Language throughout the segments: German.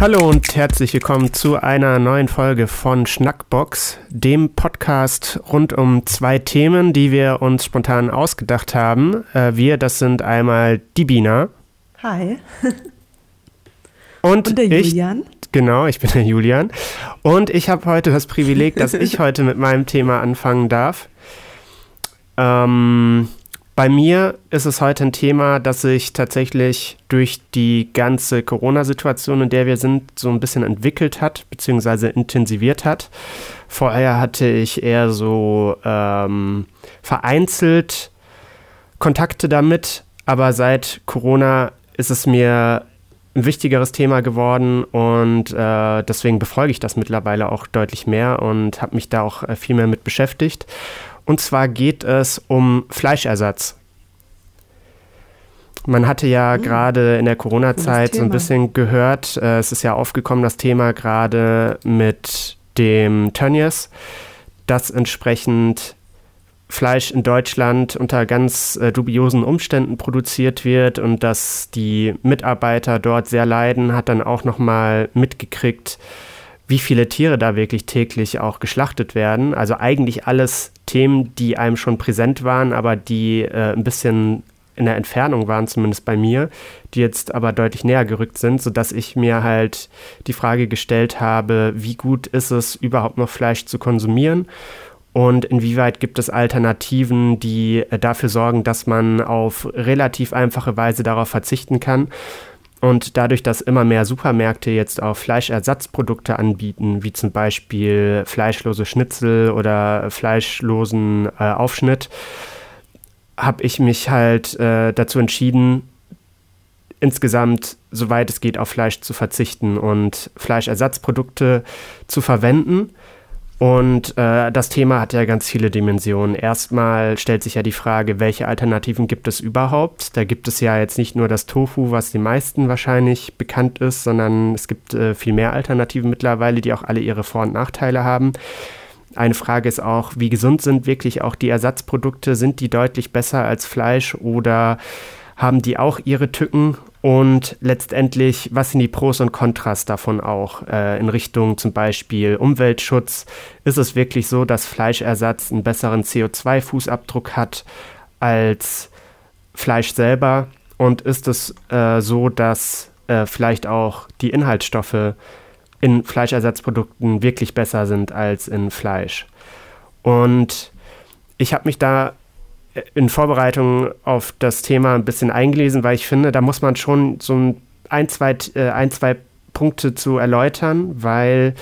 Hallo und herzlich willkommen zu einer neuen Folge von Schnackbox, dem Podcast rund um zwei Themen, die wir uns spontan ausgedacht haben. Äh, wir, das sind einmal die Bina. Hi. Und, Und der ich, Julian. Genau, ich bin der Julian. Und ich habe heute das Privileg, dass ich heute mit meinem Thema anfangen darf. Ähm, bei mir ist es heute ein Thema, das sich tatsächlich durch die ganze Corona-Situation, in der wir sind, so ein bisschen entwickelt hat, beziehungsweise intensiviert hat. Vorher hatte ich eher so ähm, vereinzelt Kontakte damit, aber seit Corona ist es mir ein wichtigeres Thema geworden und äh, deswegen befolge ich das mittlerweile auch deutlich mehr und habe mich da auch äh, viel mehr mit beschäftigt. Und zwar geht es um Fleischersatz. Man hatte ja Mhm. gerade in der Corona-Zeit so ein bisschen gehört, äh, es ist ja aufgekommen, das Thema gerade mit dem Tönnies, dass entsprechend Fleisch in Deutschland unter ganz äh, dubiosen Umständen produziert wird und dass die Mitarbeiter dort sehr leiden, hat dann auch nochmal mitgekriegt, wie viele Tiere da wirklich täglich auch geschlachtet werden. Also eigentlich alles Themen, die einem schon präsent waren, aber die äh, ein bisschen in der Entfernung waren, zumindest bei mir, die jetzt aber deutlich näher gerückt sind, sodass ich mir halt die Frage gestellt habe, wie gut ist es überhaupt noch Fleisch zu konsumieren und inwieweit gibt es Alternativen, die äh, dafür sorgen, dass man auf relativ einfache Weise darauf verzichten kann. Und dadurch, dass immer mehr Supermärkte jetzt auch Fleischersatzprodukte anbieten, wie zum Beispiel fleischlose Schnitzel oder fleischlosen äh, Aufschnitt, habe ich mich halt äh, dazu entschieden, insgesamt, soweit es geht, auf Fleisch zu verzichten und Fleischersatzprodukte zu verwenden. Und äh, das Thema hat ja ganz viele Dimensionen. Erstmal stellt sich ja die Frage, welche Alternativen gibt es überhaupt? Da gibt es ja jetzt nicht nur das Tofu, was den meisten wahrscheinlich bekannt ist, sondern es gibt äh, viel mehr Alternativen mittlerweile, die auch alle ihre Vor- und Nachteile haben. Eine Frage ist auch, wie gesund sind wirklich auch die Ersatzprodukte? Sind die deutlich besser als Fleisch oder haben die auch ihre Tücken? Und letztendlich, was sind die Pros und Kontras davon auch äh, in Richtung zum Beispiel Umweltschutz? Ist es wirklich so, dass Fleischersatz einen besseren CO2-Fußabdruck hat als Fleisch selber? Und ist es äh, so, dass äh, vielleicht auch die Inhaltsstoffe in Fleischersatzprodukten wirklich besser sind als in Fleisch? Und ich habe mich da in Vorbereitung auf das Thema ein bisschen eingelesen, weil ich finde, da muss man schon so ein, zwei, äh, ein, zwei Punkte zu erläutern, weil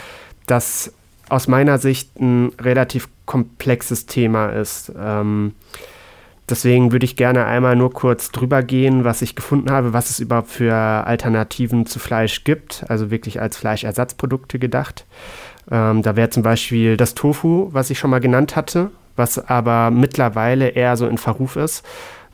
das aus meiner Sicht ein relativ komplexes Thema ist. Ähm, deswegen würde ich gerne einmal nur kurz drüber gehen, was ich gefunden habe, was es überhaupt für Alternativen zu Fleisch gibt, also wirklich als Fleischersatzprodukte gedacht. Ähm, da wäre zum Beispiel das Tofu, was ich schon mal genannt hatte, was aber mittlerweile eher so in Verruf ist,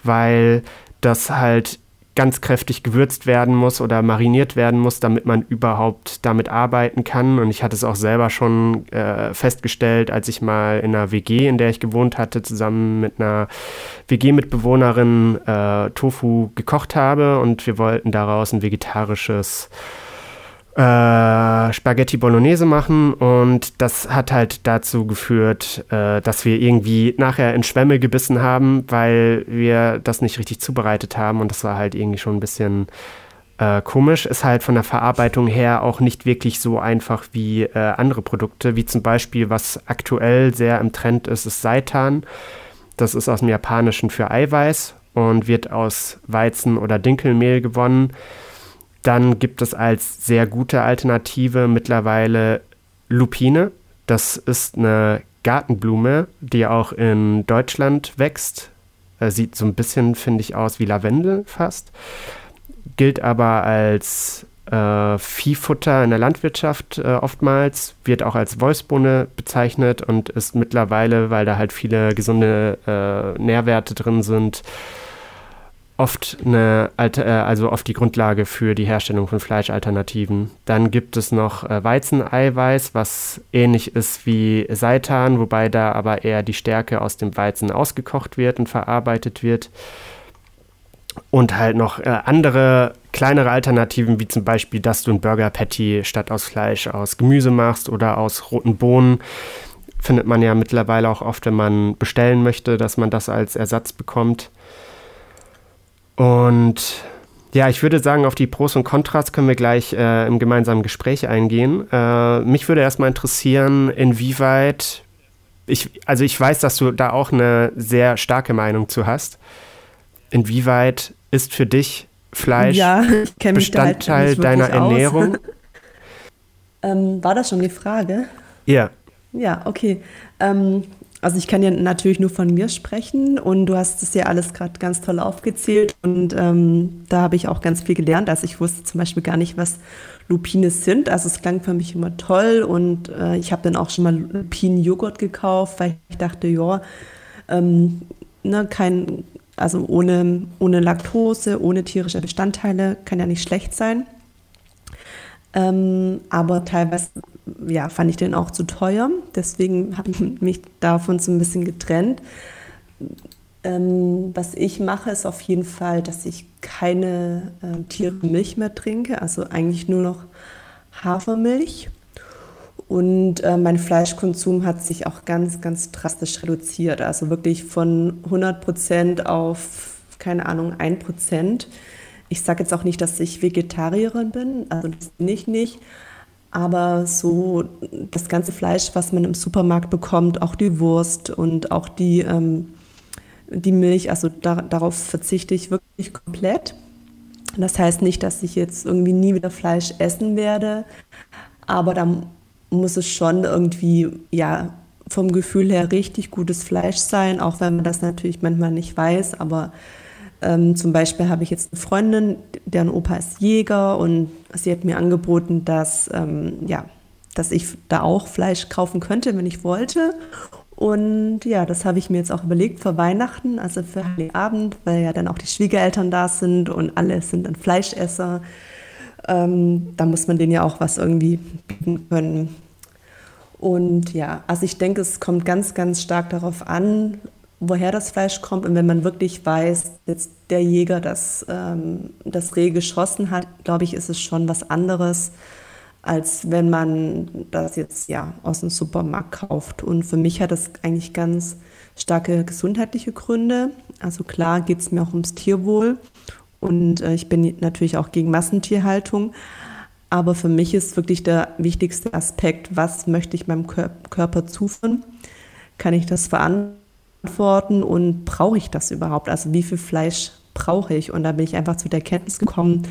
weil das halt ganz kräftig gewürzt werden muss oder mariniert werden muss, damit man überhaupt damit arbeiten kann. Und ich hatte es auch selber schon äh, festgestellt, als ich mal in einer WG, in der ich gewohnt hatte, zusammen mit einer WG-Mitbewohnerin äh, Tofu gekocht habe und wir wollten daraus ein vegetarisches äh, Spaghetti Bolognese machen und das hat halt dazu geführt, äh, dass wir irgendwie nachher in Schwämme gebissen haben, weil wir das nicht richtig zubereitet haben und das war halt irgendwie schon ein bisschen äh, komisch. Ist halt von der Verarbeitung her auch nicht wirklich so einfach wie äh, andere Produkte, wie zum Beispiel, was aktuell sehr im Trend ist, ist Seitan. Das ist aus dem Japanischen für Eiweiß und wird aus Weizen oder Dinkelmehl gewonnen. Dann gibt es als sehr gute Alternative mittlerweile Lupine. Das ist eine Gartenblume, die auch in Deutschland wächst. Äh, sieht so ein bisschen, finde ich, aus wie Lavendel fast. Gilt aber als äh, Viehfutter in der Landwirtschaft äh, oftmals, wird auch als Wolfsbohne bezeichnet und ist mittlerweile, weil da halt viele gesunde äh, Nährwerte drin sind, oft eine alte, äh, also oft die Grundlage für die Herstellung von Fleischalternativen. Dann gibt es noch äh, Weizeneiweiß, was ähnlich ist wie Seitan, wobei da aber eher die Stärke aus dem Weizen ausgekocht wird und verarbeitet wird. Und halt noch äh, andere kleinere Alternativen, wie zum Beispiel, dass du ein Burger Patty statt aus Fleisch aus Gemüse machst oder aus roten Bohnen. Findet man ja mittlerweile auch oft, wenn man bestellen möchte, dass man das als Ersatz bekommt. Und ja, ich würde sagen, auf die Pros und Kontras können wir gleich äh, im gemeinsamen Gespräch eingehen. Äh, mich würde erstmal interessieren, inwieweit ich, also ich weiß, dass du da auch eine sehr starke Meinung zu hast. Inwieweit ist für dich Fleisch ja, Bestandteil halt deiner Ernährung? ähm, war das schon die Frage? Ja. Ja, okay. Ähm, also ich kann ja natürlich nur von mir sprechen und du hast es ja alles gerade ganz toll aufgezählt und ähm, da habe ich auch ganz viel gelernt. Also ich wusste zum Beispiel gar nicht, was Lupine sind. Also es klang für mich immer toll und äh, ich habe dann auch schon mal Lupinen-Joghurt gekauft, weil ich dachte, ja, ähm, ne, kein, also ohne, ohne Laktose, ohne tierische Bestandteile kann ja nicht schlecht sein. Ähm, aber teilweise ja, fand ich den auch zu teuer. Deswegen habe ich mich davon so ein bisschen getrennt. Ähm, was ich mache, ist auf jeden Fall, dass ich keine äh, tierische Milch mehr trinke, also eigentlich nur noch Hafermilch. Und äh, mein Fleischkonsum hat sich auch ganz, ganz drastisch reduziert. Also wirklich von 100 Prozent auf, keine Ahnung, 1 Prozent. Ich sage jetzt auch nicht, dass ich Vegetarierin bin, also das bin ich nicht. Aber so das ganze Fleisch, was man im Supermarkt bekommt, auch die Wurst und auch die, ähm, die Milch, also da, darauf verzichte ich wirklich komplett. Das heißt nicht, dass ich jetzt irgendwie nie wieder Fleisch essen werde, aber da muss es schon irgendwie, ja, vom Gefühl her richtig gutes Fleisch sein, auch wenn man das natürlich manchmal nicht weiß, aber ähm, zum Beispiel habe ich jetzt eine Freundin, deren Opa ist Jäger und sie hat mir angeboten, dass, ähm, ja, dass ich da auch Fleisch kaufen könnte, wenn ich wollte. Und ja, das habe ich mir jetzt auch überlegt für Weihnachten, also für Heiligabend, weil ja dann auch die Schwiegereltern da sind und alle sind dann Fleischesser. Ähm, da muss man denen ja auch was irgendwie bieten können. Und ja, also ich denke, es kommt ganz, ganz stark darauf an, woher das Fleisch kommt. Und wenn man wirklich weiß, dass der Jäger das, ähm, das Reh geschossen hat, glaube ich, ist es schon was anderes, als wenn man das jetzt ja aus dem Supermarkt kauft. Und für mich hat das eigentlich ganz starke gesundheitliche Gründe. Also klar geht es mir auch ums Tierwohl. Und äh, ich bin natürlich auch gegen Massentierhaltung. Aber für mich ist wirklich der wichtigste Aspekt, was möchte ich meinem Körper zuführen? Kann ich das verantworten? Beantworten und brauche ich das überhaupt? Also wie viel Fleisch brauche ich? Und da bin ich einfach zu der Kenntnis gekommen,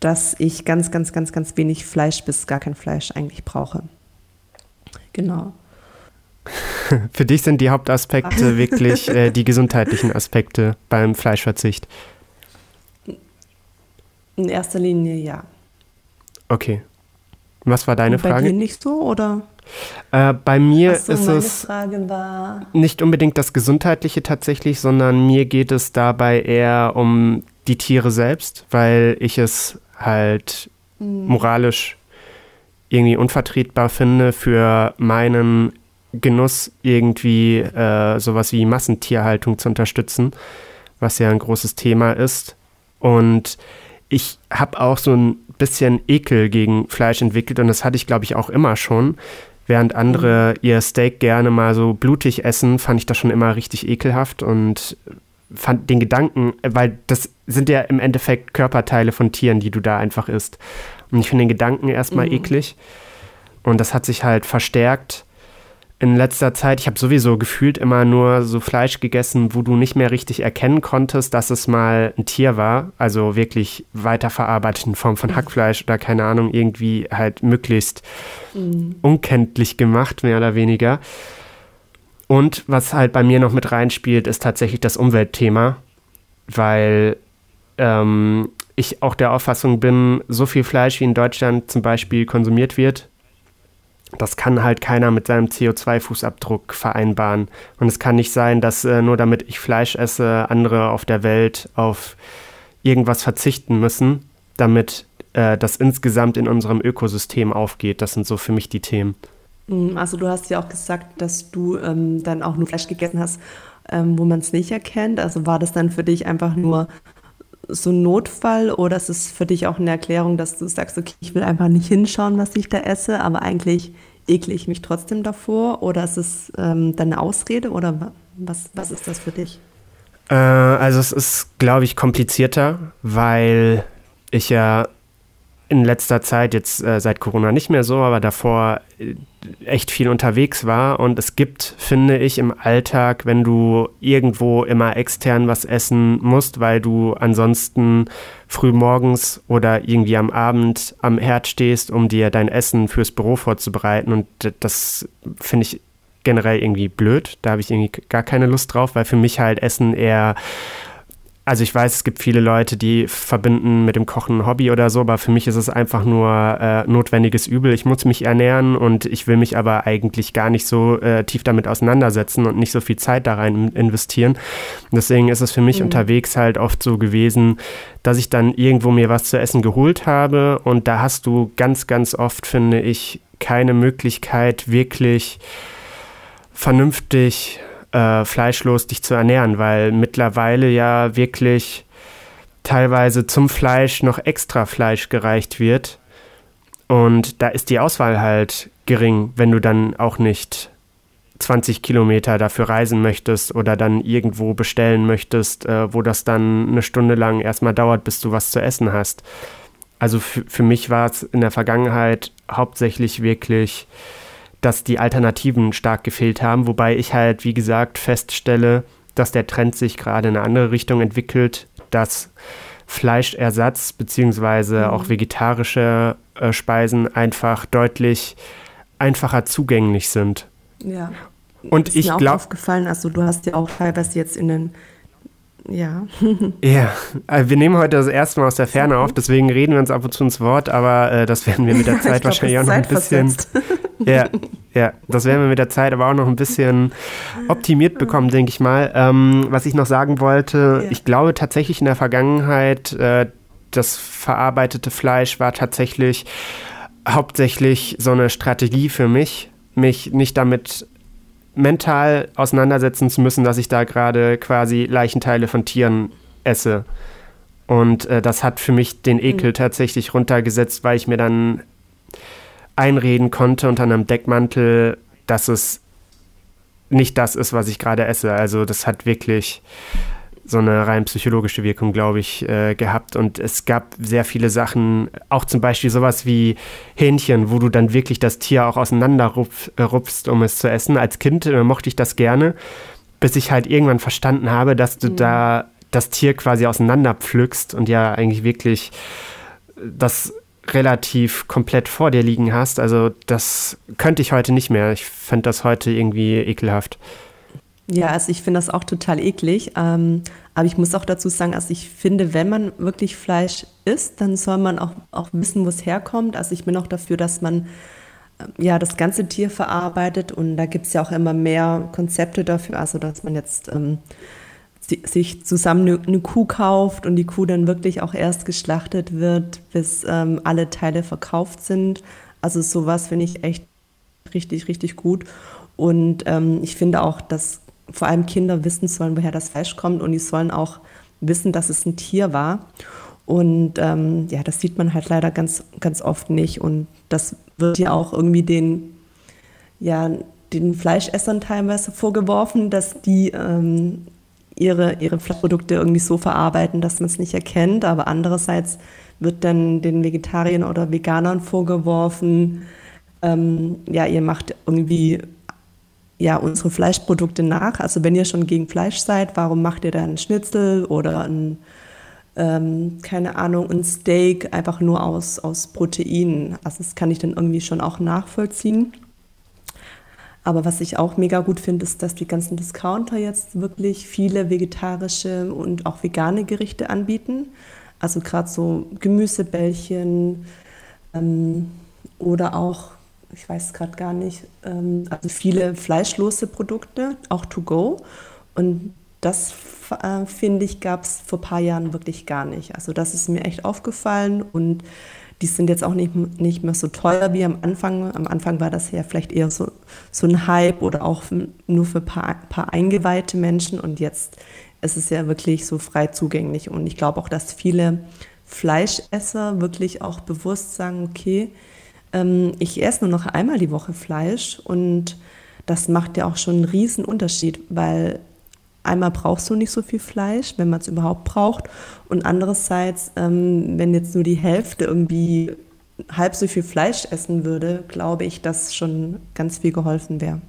dass ich ganz, ganz, ganz, ganz wenig Fleisch bis gar kein Fleisch eigentlich brauche. Genau. Für dich sind die Hauptaspekte wirklich äh, die gesundheitlichen Aspekte beim Fleischverzicht? In erster Linie ja. Okay. Was war deine Und bei Frage? Bei dir nicht so oder? Äh, bei mir so, ist es nicht unbedingt das Gesundheitliche tatsächlich, sondern mir geht es dabei eher um die Tiere selbst, weil ich es halt mhm. moralisch irgendwie unvertretbar finde, für meinen Genuss irgendwie äh, sowas wie Massentierhaltung zu unterstützen, was ja ein großes Thema ist. Und ich habe auch so ein bisschen Ekel gegen Fleisch entwickelt und das hatte ich, glaube ich, auch immer schon. Während andere mhm. ihr Steak gerne mal so blutig essen, fand ich das schon immer richtig ekelhaft und fand den Gedanken, weil das sind ja im Endeffekt Körperteile von Tieren, die du da einfach isst. Und ich finde den Gedanken erstmal mhm. eklig. Und das hat sich halt verstärkt in letzter Zeit, ich habe sowieso gefühlt immer nur so Fleisch gegessen, wo du nicht mehr richtig erkennen konntest, dass es mal ein Tier war. Also wirklich weiterverarbeitet in Form von Hackfleisch oder keine Ahnung, irgendwie halt möglichst mhm. unkenntlich gemacht, mehr oder weniger. Und was halt bei mir noch mit reinspielt, ist tatsächlich das Umweltthema, weil ähm, ich auch der Auffassung bin, so viel Fleisch wie in Deutschland zum Beispiel konsumiert wird, das kann halt keiner mit seinem CO2-Fußabdruck vereinbaren. Und es kann nicht sein, dass äh, nur damit ich Fleisch esse, andere auf der Welt auf irgendwas verzichten müssen, damit äh, das insgesamt in unserem Ökosystem aufgeht. Das sind so für mich die Themen. Mm, also du hast ja auch gesagt, dass du ähm, dann auch nur Fleisch gegessen hast, ähm, wo man es nicht erkennt. Also war das dann für dich einfach nur so ein Notfall oder ist es für dich auch eine Erklärung, dass du sagst, okay, ich will einfach nicht hinschauen, was ich da esse, aber eigentlich ekle ich mich trotzdem davor? Oder ist es ähm, dann eine Ausrede oder was, was ist das für dich? Äh, also es ist, glaube ich, komplizierter, weil ich ja in letzter Zeit, jetzt äh, seit Corona nicht mehr so, aber davor äh, echt viel unterwegs war. Und es gibt, finde ich, im Alltag, wenn du irgendwo immer extern was essen musst, weil du ansonsten früh morgens oder irgendwie am Abend am Herd stehst, um dir dein Essen fürs Büro vorzubereiten. Und das finde ich generell irgendwie blöd. Da habe ich irgendwie gar keine Lust drauf, weil für mich halt Essen eher also ich weiß, es gibt viele Leute, die verbinden mit dem Kochen ein Hobby oder so, aber für mich ist es einfach nur äh, notwendiges Übel. Ich muss mich ernähren und ich will mich aber eigentlich gar nicht so äh, tief damit auseinandersetzen und nicht so viel Zeit da rein investieren. Deswegen ist es für mich mhm. unterwegs halt oft so gewesen, dass ich dann irgendwo mir was zu essen geholt habe und da hast du ganz, ganz oft, finde ich, keine Möglichkeit wirklich vernünftig äh, fleischlos dich zu ernähren, weil mittlerweile ja wirklich teilweise zum Fleisch noch extra Fleisch gereicht wird. Und da ist die Auswahl halt gering, wenn du dann auch nicht 20 Kilometer dafür reisen möchtest oder dann irgendwo bestellen möchtest, äh, wo das dann eine Stunde lang erstmal dauert, bis du was zu essen hast. Also für mich war es in der Vergangenheit hauptsächlich wirklich dass die Alternativen stark gefehlt haben, wobei ich halt, wie gesagt, feststelle, dass der Trend sich gerade in eine andere Richtung entwickelt, dass Fleischersatz bzw. Mhm. auch vegetarische äh, Speisen einfach deutlich einfacher zugänglich sind. Ja. Und ist ich glaube aufgefallen, also du hast ja auch teilweise jetzt in den ja. ja, äh, wir nehmen heute das erste Mal aus der Ferne auf, deswegen reden wir uns ab und zu ins Wort, aber äh, das werden wir mit der Zeit glaub, wahrscheinlich auch noch ein bisschen. ja, ja, das werden wir mit der Zeit aber auch noch ein bisschen optimiert bekommen, denke ich mal. Ähm, was ich noch sagen wollte, ja. ich glaube tatsächlich in der Vergangenheit, äh, das verarbeitete Fleisch war tatsächlich hauptsächlich so eine Strategie für mich, mich nicht damit mental auseinandersetzen zu müssen, dass ich da gerade quasi Leichenteile von Tieren esse. Und äh, das hat für mich den Ekel mhm. tatsächlich runtergesetzt, weil ich mir dann einreden konnte unter einem Deckmantel, dass es nicht das ist, was ich gerade esse. Also das hat wirklich so eine rein psychologische Wirkung, glaube ich, äh, gehabt. Und es gab sehr viele Sachen, auch zum Beispiel sowas wie Hähnchen, wo du dann wirklich das Tier auch auseinanderrupfst, um es zu essen. Als Kind äh, mochte ich das gerne, bis ich halt irgendwann verstanden habe, dass du mhm. da das Tier quasi auseinanderpflückst und ja eigentlich wirklich das relativ komplett vor dir liegen hast. Also das könnte ich heute nicht mehr. Ich fände das heute irgendwie ekelhaft. Ja, also ich finde das auch total eklig. Ähm, aber ich muss auch dazu sagen, also ich finde, wenn man wirklich Fleisch isst, dann soll man auch, auch wissen, wo es herkommt. Also ich bin auch dafür, dass man äh, ja das ganze Tier verarbeitet und da gibt es ja auch immer mehr Konzepte dafür, also dass man jetzt ähm, sich zusammen eine, eine, Kuh kauft und die Kuh dann wirklich auch erst geschlachtet wird, bis ähm, alle Teile verkauft sind. Also sowas finde ich echt richtig, richtig gut. Und ähm, ich finde auch, dass vor allem Kinder wissen sollen, woher das Fleisch kommt und die sollen auch wissen, dass es ein Tier war. Und ähm, ja, das sieht man halt leider ganz, ganz oft nicht. Und das wird ja auch irgendwie den, ja, den Fleischessern teilweise vorgeworfen, dass die ähm, ihre, ihre Fleischprodukte irgendwie so verarbeiten, dass man es nicht erkennt. Aber andererseits wird dann den Vegetariern oder Veganern vorgeworfen, ähm, ja, ihr macht irgendwie ja, unsere Fleischprodukte nach. Also wenn ihr schon gegen Fleisch seid, warum macht ihr dann Schnitzel oder ein, ähm, keine Ahnung, ein Steak einfach nur aus, aus Proteinen? Also das kann ich dann irgendwie schon auch nachvollziehen. Aber was ich auch mega gut finde, ist, dass die ganzen Discounter jetzt wirklich viele vegetarische und auch vegane Gerichte anbieten. Also gerade so Gemüsebällchen ähm, oder auch ich weiß gerade gar nicht, ähm, also viele fleischlose Produkte, auch to go. Und das äh, finde ich, gab es vor ein paar Jahren wirklich gar nicht. Also das ist mir echt aufgefallen und die sind jetzt auch nicht, nicht mehr so teuer wie am Anfang. Am Anfang war das ja vielleicht eher so, so ein Hype oder auch nur für ein paar, paar eingeweihte Menschen und jetzt es ist ja wirklich so frei zugänglich. Und ich glaube auch, dass viele Fleischesser wirklich auch bewusst sagen, okay, ähm, ich esse nur noch einmal die Woche Fleisch und das macht ja auch schon einen riesen Unterschied, weil einmal brauchst du nicht so viel Fleisch, wenn man es überhaupt braucht und andererseits, ähm, wenn jetzt nur die Hälfte irgendwie halb so viel Fleisch essen würde, glaube ich, dass schon ganz viel geholfen wäre.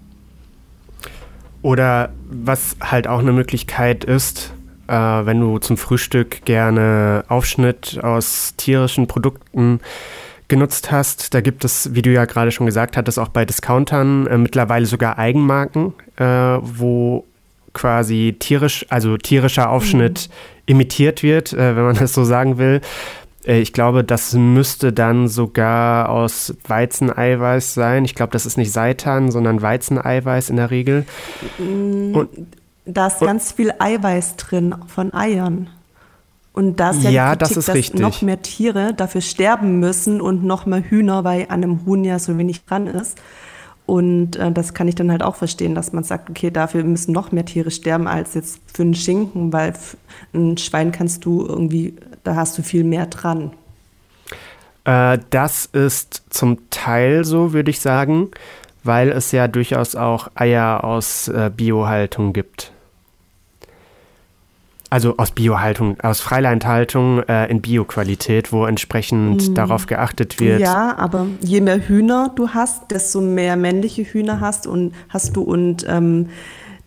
Oder was halt auch eine Möglichkeit ist, äh, wenn du zum Frühstück gerne Aufschnitt aus tierischen Produkten genutzt hast, da gibt es, wie du ja gerade schon gesagt hattest, auch bei Discountern äh, mittlerweile sogar Eigenmarken, äh, wo quasi tierisch, also tierischer Aufschnitt mhm. imitiert wird, äh, wenn man das so sagen will. Äh, ich glaube, das müsste dann sogar aus Weizeneiweiß sein. Ich glaube, das ist nicht Seitan, sondern Weizeneiweiß in der Regel. Mm, und, da ist ganz viel Eiweiß drin von Eiern. Und da ist ja, ja die Kritik, das dass richtig. noch mehr Tiere dafür sterben müssen und noch mehr Hühner, weil an einem Huhn ja so wenig dran ist. Und äh, das kann ich dann halt auch verstehen, dass man sagt, okay, dafür müssen noch mehr Tiere sterben als jetzt für einen Schinken, weil ein Schwein kannst du irgendwie, da hast du viel mehr dran. Äh, das ist zum Teil so, würde ich sagen, weil es ja durchaus auch Eier aus äh, Biohaltung gibt also aus Biohaltung, aus Freilandhaltung äh, in Bioqualität, wo entsprechend mm. darauf geachtet wird. Ja, aber je mehr Hühner du hast, desto mehr männliche Hühner hast und hast du und ähm,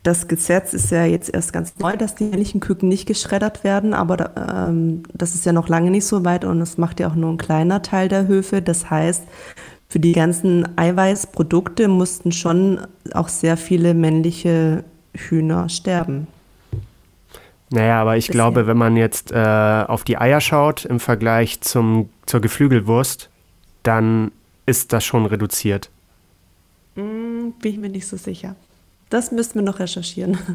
das Gesetz ist ja jetzt erst ganz neu, dass die männlichen Küken nicht geschreddert werden, aber da, ähm, das ist ja noch lange nicht so weit und es macht ja auch nur ein kleiner Teil der Höfe. Das heißt, für die ganzen Eiweißprodukte mussten schon auch sehr viele männliche Hühner sterben. Naja, aber ich glaube, wenn man jetzt äh, auf die Eier schaut im Vergleich zum, zur Geflügelwurst, dann ist das schon reduziert. Mm, bin ich mir nicht so sicher. Das müssten wir noch recherchieren.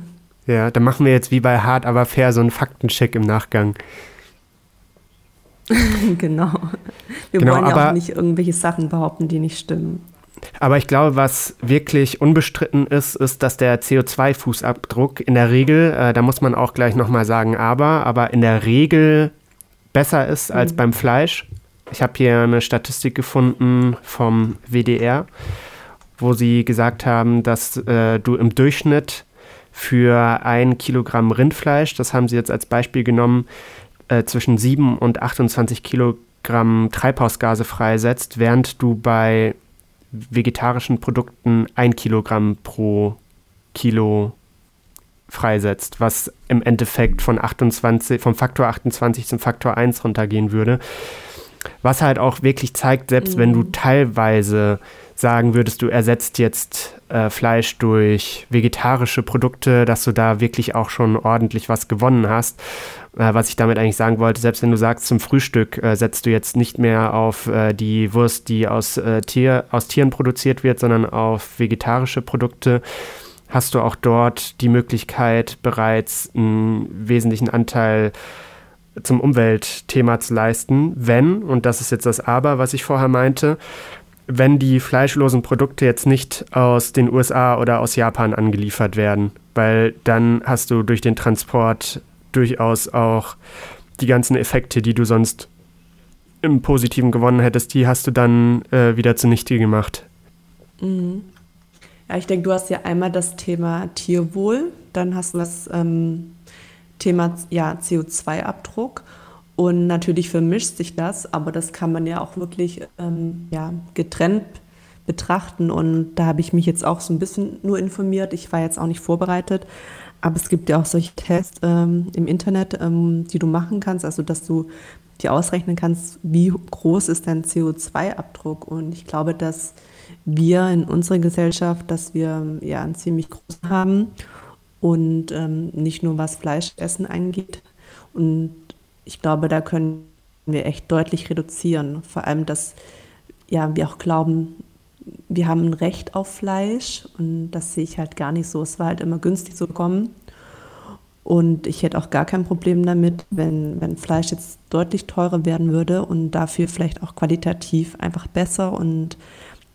Ja, dann machen wir jetzt wie bei Hart aber fair so einen Faktencheck im Nachgang. genau. Wir genau, wollen ja auch nicht irgendwelche Sachen behaupten, die nicht stimmen. Aber ich glaube, was wirklich unbestritten ist, ist, dass der CO2-Fußabdruck in der Regel, äh, da muss man auch gleich nochmal sagen, aber, aber in der Regel besser ist als mhm. beim Fleisch. Ich habe hier eine Statistik gefunden vom WDR, wo sie gesagt haben, dass äh, du im Durchschnitt für ein Kilogramm Rindfleisch, das haben sie jetzt als Beispiel genommen, äh, zwischen 7 und 28 Kilogramm Treibhausgase freisetzt, während du bei vegetarischen Produkten ein Kilogramm pro Kilo freisetzt, was im Endeffekt von 28, vom Faktor 28 zum Faktor 1 runtergehen würde. Was halt auch wirklich zeigt, selbst mhm. wenn du mhm. teilweise sagen würdest, du ersetzt jetzt äh, Fleisch durch vegetarische Produkte, dass du da wirklich auch schon ordentlich was gewonnen hast. Äh, was ich damit eigentlich sagen wollte, selbst wenn du sagst, zum Frühstück äh, setzt du jetzt nicht mehr auf äh, die Wurst, die aus, äh, Tier, aus Tieren produziert wird, sondern auf vegetarische Produkte, hast du auch dort die Möglichkeit, bereits einen wesentlichen Anteil zum Umweltthema zu leisten, wenn, und das ist jetzt das Aber, was ich vorher meinte, wenn die fleischlosen Produkte jetzt nicht aus den USA oder aus Japan angeliefert werden, weil dann hast du durch den Transport durchaus auch die ganzen Effekte, die du sonst im Positiven gewonnen hättest, die hast du dann äh, wieder zunichte gemacht. Mhm. Ja, ich denke, du hast ja einmal das Thema Tierwohl, dann hast du das ähm, Thema ja, CO2-Abdruck und natürlich vermischt sich das, aber das kann man ja auch wirklich ähm, ja, getrennt betrachten. Und da habe ich mich jetzt auch so ein bisschen nur informiert. Ich war jetzt auch nicht vorbereitet. Aber es gibt ja auch solche Tests ähm, im Internet, ähm, die du machen kannst, also dass du dir ausrechnen kannst, wie groß ist dein CO2-Abdruck. Und ich glaube, dass wir in unserer Gesellschaft, dass wir ja einen ziemlich großen haben und ähm, nicht nur was Fleischessen angeht. Und ich glaube, da können wir echt deutlich reduzieren. Vor allem, dass ja, wir auch glauben, wir haben ein Recht auf Fleisch und das sehe ich halt gar nicht so. Es war halt immer günstig zu bekommen. Und ich hätte auch gar kein Problem damit, wenn, wenn Fleisch jetzt deutlich teurer werden würde und dafür vielleicht auch qualitativ einfach besser und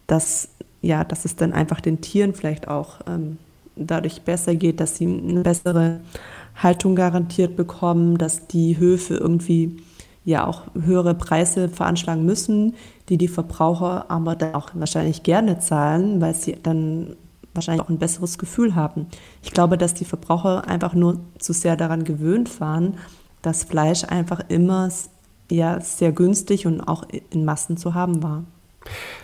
dass, ja, dass es dann einfach den Tieren vielleicht auch ähm, dadurch besser geht, dass sie eine bessere Haltung garantiert bekommen, dass die Höfe irgendwie ja auch höhere Preise veranschlagen müssen, die die Verbraucher aber dann auch wahrscheinlich gerne zahlen, weil sie dann wahrscheinlich auch ein besseres Gefühl haben. Ich glaube, dass die Verbraucher einfach nur zu sehr daran gewöhnt waren, dass Fleisch einfach immer ja, sehr günstig und auch in Massen zu haben war.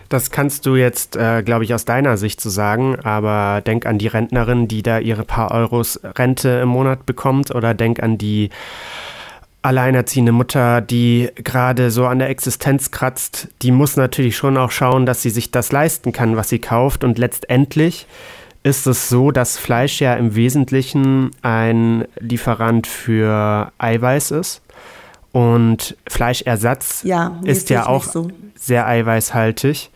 Das kannst du jetzt, äh, glaube ich, aus deiner Sicht so sagen, aber denk an die Rentnerin, die da ihre paar Euros Rente im Monat bekommt oder denk an die alleinerziehende Mutter, die gerade so an der Existenz kratzt, die muss natürlich schon auch schauen, dass sie sich das leisten kann, was sie kauft. Und letztendlich ist es so, dass Fleisch ja im Wesentlichen ein Lieferant für Eiweiß ist. Und Fleischersatz ja, ist ja auch so. sehr eiweißhaltig.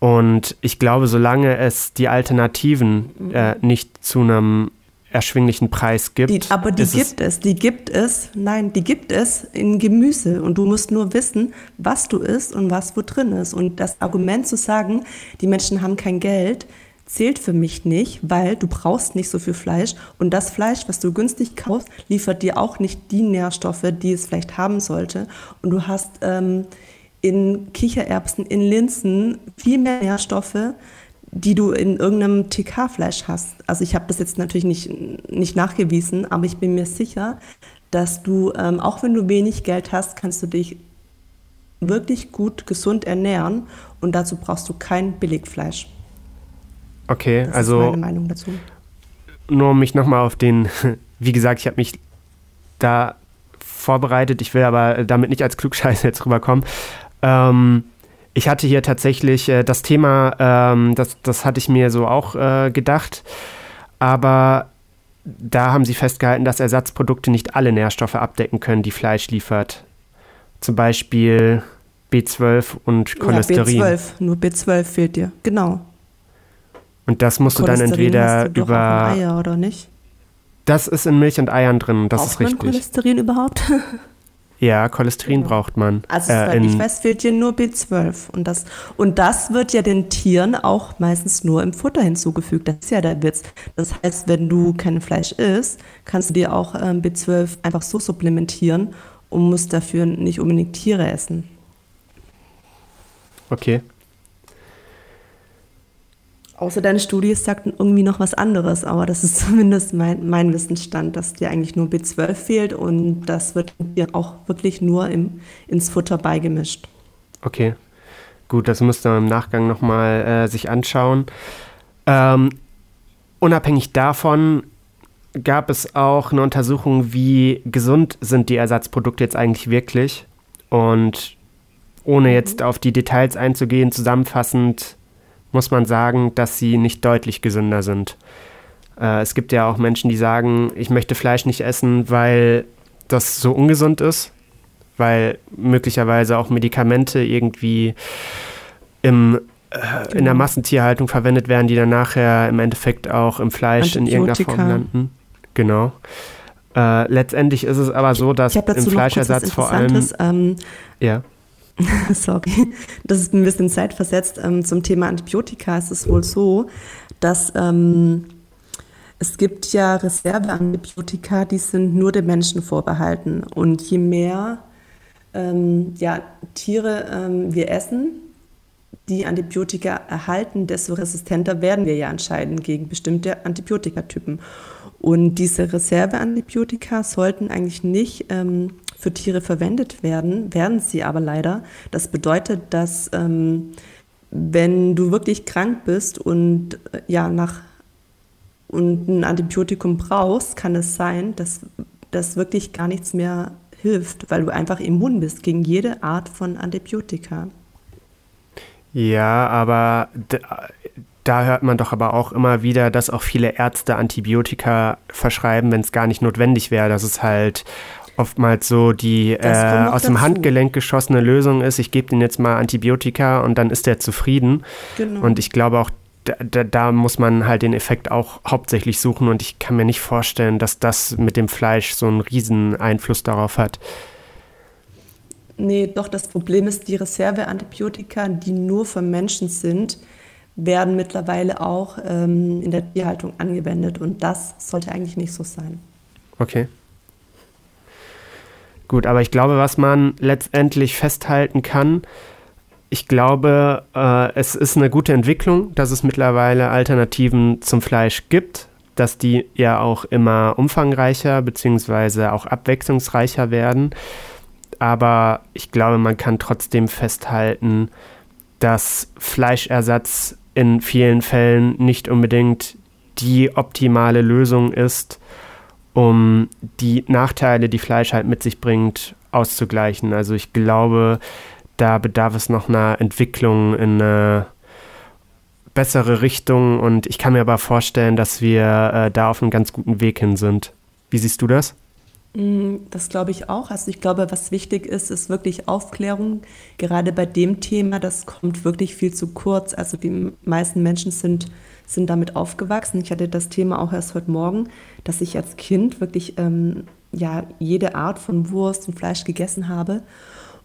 Und ich glaube, solange es die Alternativen äh, nicht zu einem erschwinglichen Preis gibt. Die, aber die gibt es, die gibt es, nein, die gibt es in Gemüse und du musst nur wissen, was du isst und was wo drin ist. Und das Argument zu sagen, die Menschen haben kein Geld, zählt für mich nicht, weil du brauchst nicht so viel Fleisch und das Fleisch, was du günstig kaufst, liefert dir auch nicht die Nährstoffe, die es vielleicht haben sollte. Und du hast ähm, in Kichererbsen, in Linsen viel mehr Nährstoffe, die du in irgendeinem TK-Fleisch hast. Also ich habe das jetzt natürlich nicht, nicht nachgewiesen, aber ich bin mir sicher, dass du, ähm, auch wenn du wenig Geld hast, kannst du dich wirklich gut gesund ernähren und dazu brauchst du kein Billigfleisch. Okay, das also ist meine Meinung dazu. Nur um mich nochmal auf den, wie gesagt, ich habe mich da vorbereitet, ich will aber damit nicht als Klugscheiße jetzt rüberkommen. Ähm, ich hatte hier tatsächlich äh, das Thema, ähm, das, das hatte ich mir so auch äh, gedacht, aber da haben sie festgehalten, dass Ersatzprodukte nicht alle Nährstoffe abdecken können, die Fleisch liefert. Zum Beispiel B12 und Cholesterin. Ja, B12, nur B12 fehlt dir, genau. Und das musst du dann entweder über Eier oder nicht? Das ist in Milch und Eiern drin, das Braucht ist richtig. Cholesterin überhaupt? Ja, Cholesterin genau. braucht man. Also äh, ich weiß, fehlt dir nur B12. Und das, und das wird ja den Tieren auch meistens nur im Futter hinzugefügt. Das ist ja der Witz. Das heißt, wenn du kein Fleisch isst, kannst du dir auch ähm, B12 einfach so supplementieren und musst dafür nicht unbedingt Tiere essen. Okay. Außer deine Studie sagt irgendwie noch was anderes, aber das ist zumindest mein, mein Wissensstand, dass dir eigentlich nur B12 fehlt und das wird dir auch wirklich nur im, ins Futter beigemischt. Okay, gut, das müsste man im Nachgang nochmal äh, sich anschauen. Ähm, unabhängig davon gab es auch eine Untersuchung, wie gesund sind die Ersatzprodukte jetzt eigentlich wirklich. Und ohne mhm. jetzt auf die Details einzugehen, zusammenfassend muss man sagen, dass sie nicht deutlich gesünder sind. Äh, es gibt ja auch Menschen, die sagen, ich möchte Fleisch nicht essen, weil das so ungesund ist, weil möglicherweise auch Medikamente irgendwie im, äh, in der genau. Massentierhaltung verwendet werden, die dann nachher im Endeffekt auch im Fleisch in irgendeiner Form landen. Genau. Äh, letztendlich ist es aber so, dass im Fleischersatz vor allem. Ähm, ja sorry, das ist ein bisschen zeitversetzt. Ähm, zum Thema Antibiotika ist es wohl so, dass ähm, es gibt ja Reserveantibiotika, die sind nur den Menschen vorbehalten. Und je mehr ähm, ja, Tiere ähm, wir essen, die Antibiotika erhalten, desto resistenter werden wir ja anscheinend gegen bestimmte Antibiotikatypen. Und diese Reserveantibiotika sollten eigentlich nicht ähm, für Tiere verwendet werden, werden sie aber leider. Das bedeutet, dass ähm, wenn du wirklich krank bist und äh, ja nach und ein Antibiotikum brauchst, kann es sein, dass das wirklich gar nichts mehr hilft, weil du einfach immun bist gegen jede Art von Antibiotika. Ja, aber da hört man doch aber auch immer wieder, dass auch viele Ärzte Antibiotika verschreiben, wenn es gar nicht notwendig wäre, dass es halt oftmals so die äh, aus dem Handgelenk geschossene Lösung ist, ich gebe den jetzt mal Antibiotika und dann ist der zufrieden. Genau. Und ich glaube auch, da, da, da, muss man halt den Effekt auch hauptsächlich suchen und ich kann mir nicht vorstellen, dass das mit dem Fleisch so einen riesen Einfluss darauf hat. Nee, doch das Problem ist, die Reserveantibiotika, die nur für Menschen sind, werden mittlerweile auch ähm, in der Tierhaltung angewendet und das sollte eigentlich nicht so sein. Okay. Gut, aber ich glaube, was man letztendlich festhalten kann, ich glaube, äh, es ist eine gute Entwicklung, dass es mittlerweile Alternativen zum Fleisch gibt, dass die ja auch immer umfangreicher bzw. auch abwechslungsreicher werden. Aber ich glaube, man kann trotzdem festhalten, dass Fleischersatz in vielen Fällen nicht unbedingt die optimale Lösung ist, um die Nachteile, die Fleisch halt mit sich bringt, auszugleichen. Also ich glaube, da bedarf es noch einer Entwicklung in eine bessere Richtung und ich kann mir aber vorstellen, dass wir äh, da auf einem ganz guten Weg hin sind. Wie siehst du das? Mm, das glaube ich auch. Also ich glaube, was wichtig ist, ist wirklich Aufklärung. Gerade bei dem Thema, das kommt wirklich viel zu kurz. Also die meisten Menschen sind, sind damit aufgewachsen. Ich hatte das Thema auch erst heute Morgen, dass ich als Kind wirklich ähm, ja, jede Art von Wurst und Fleisch gegessen habe.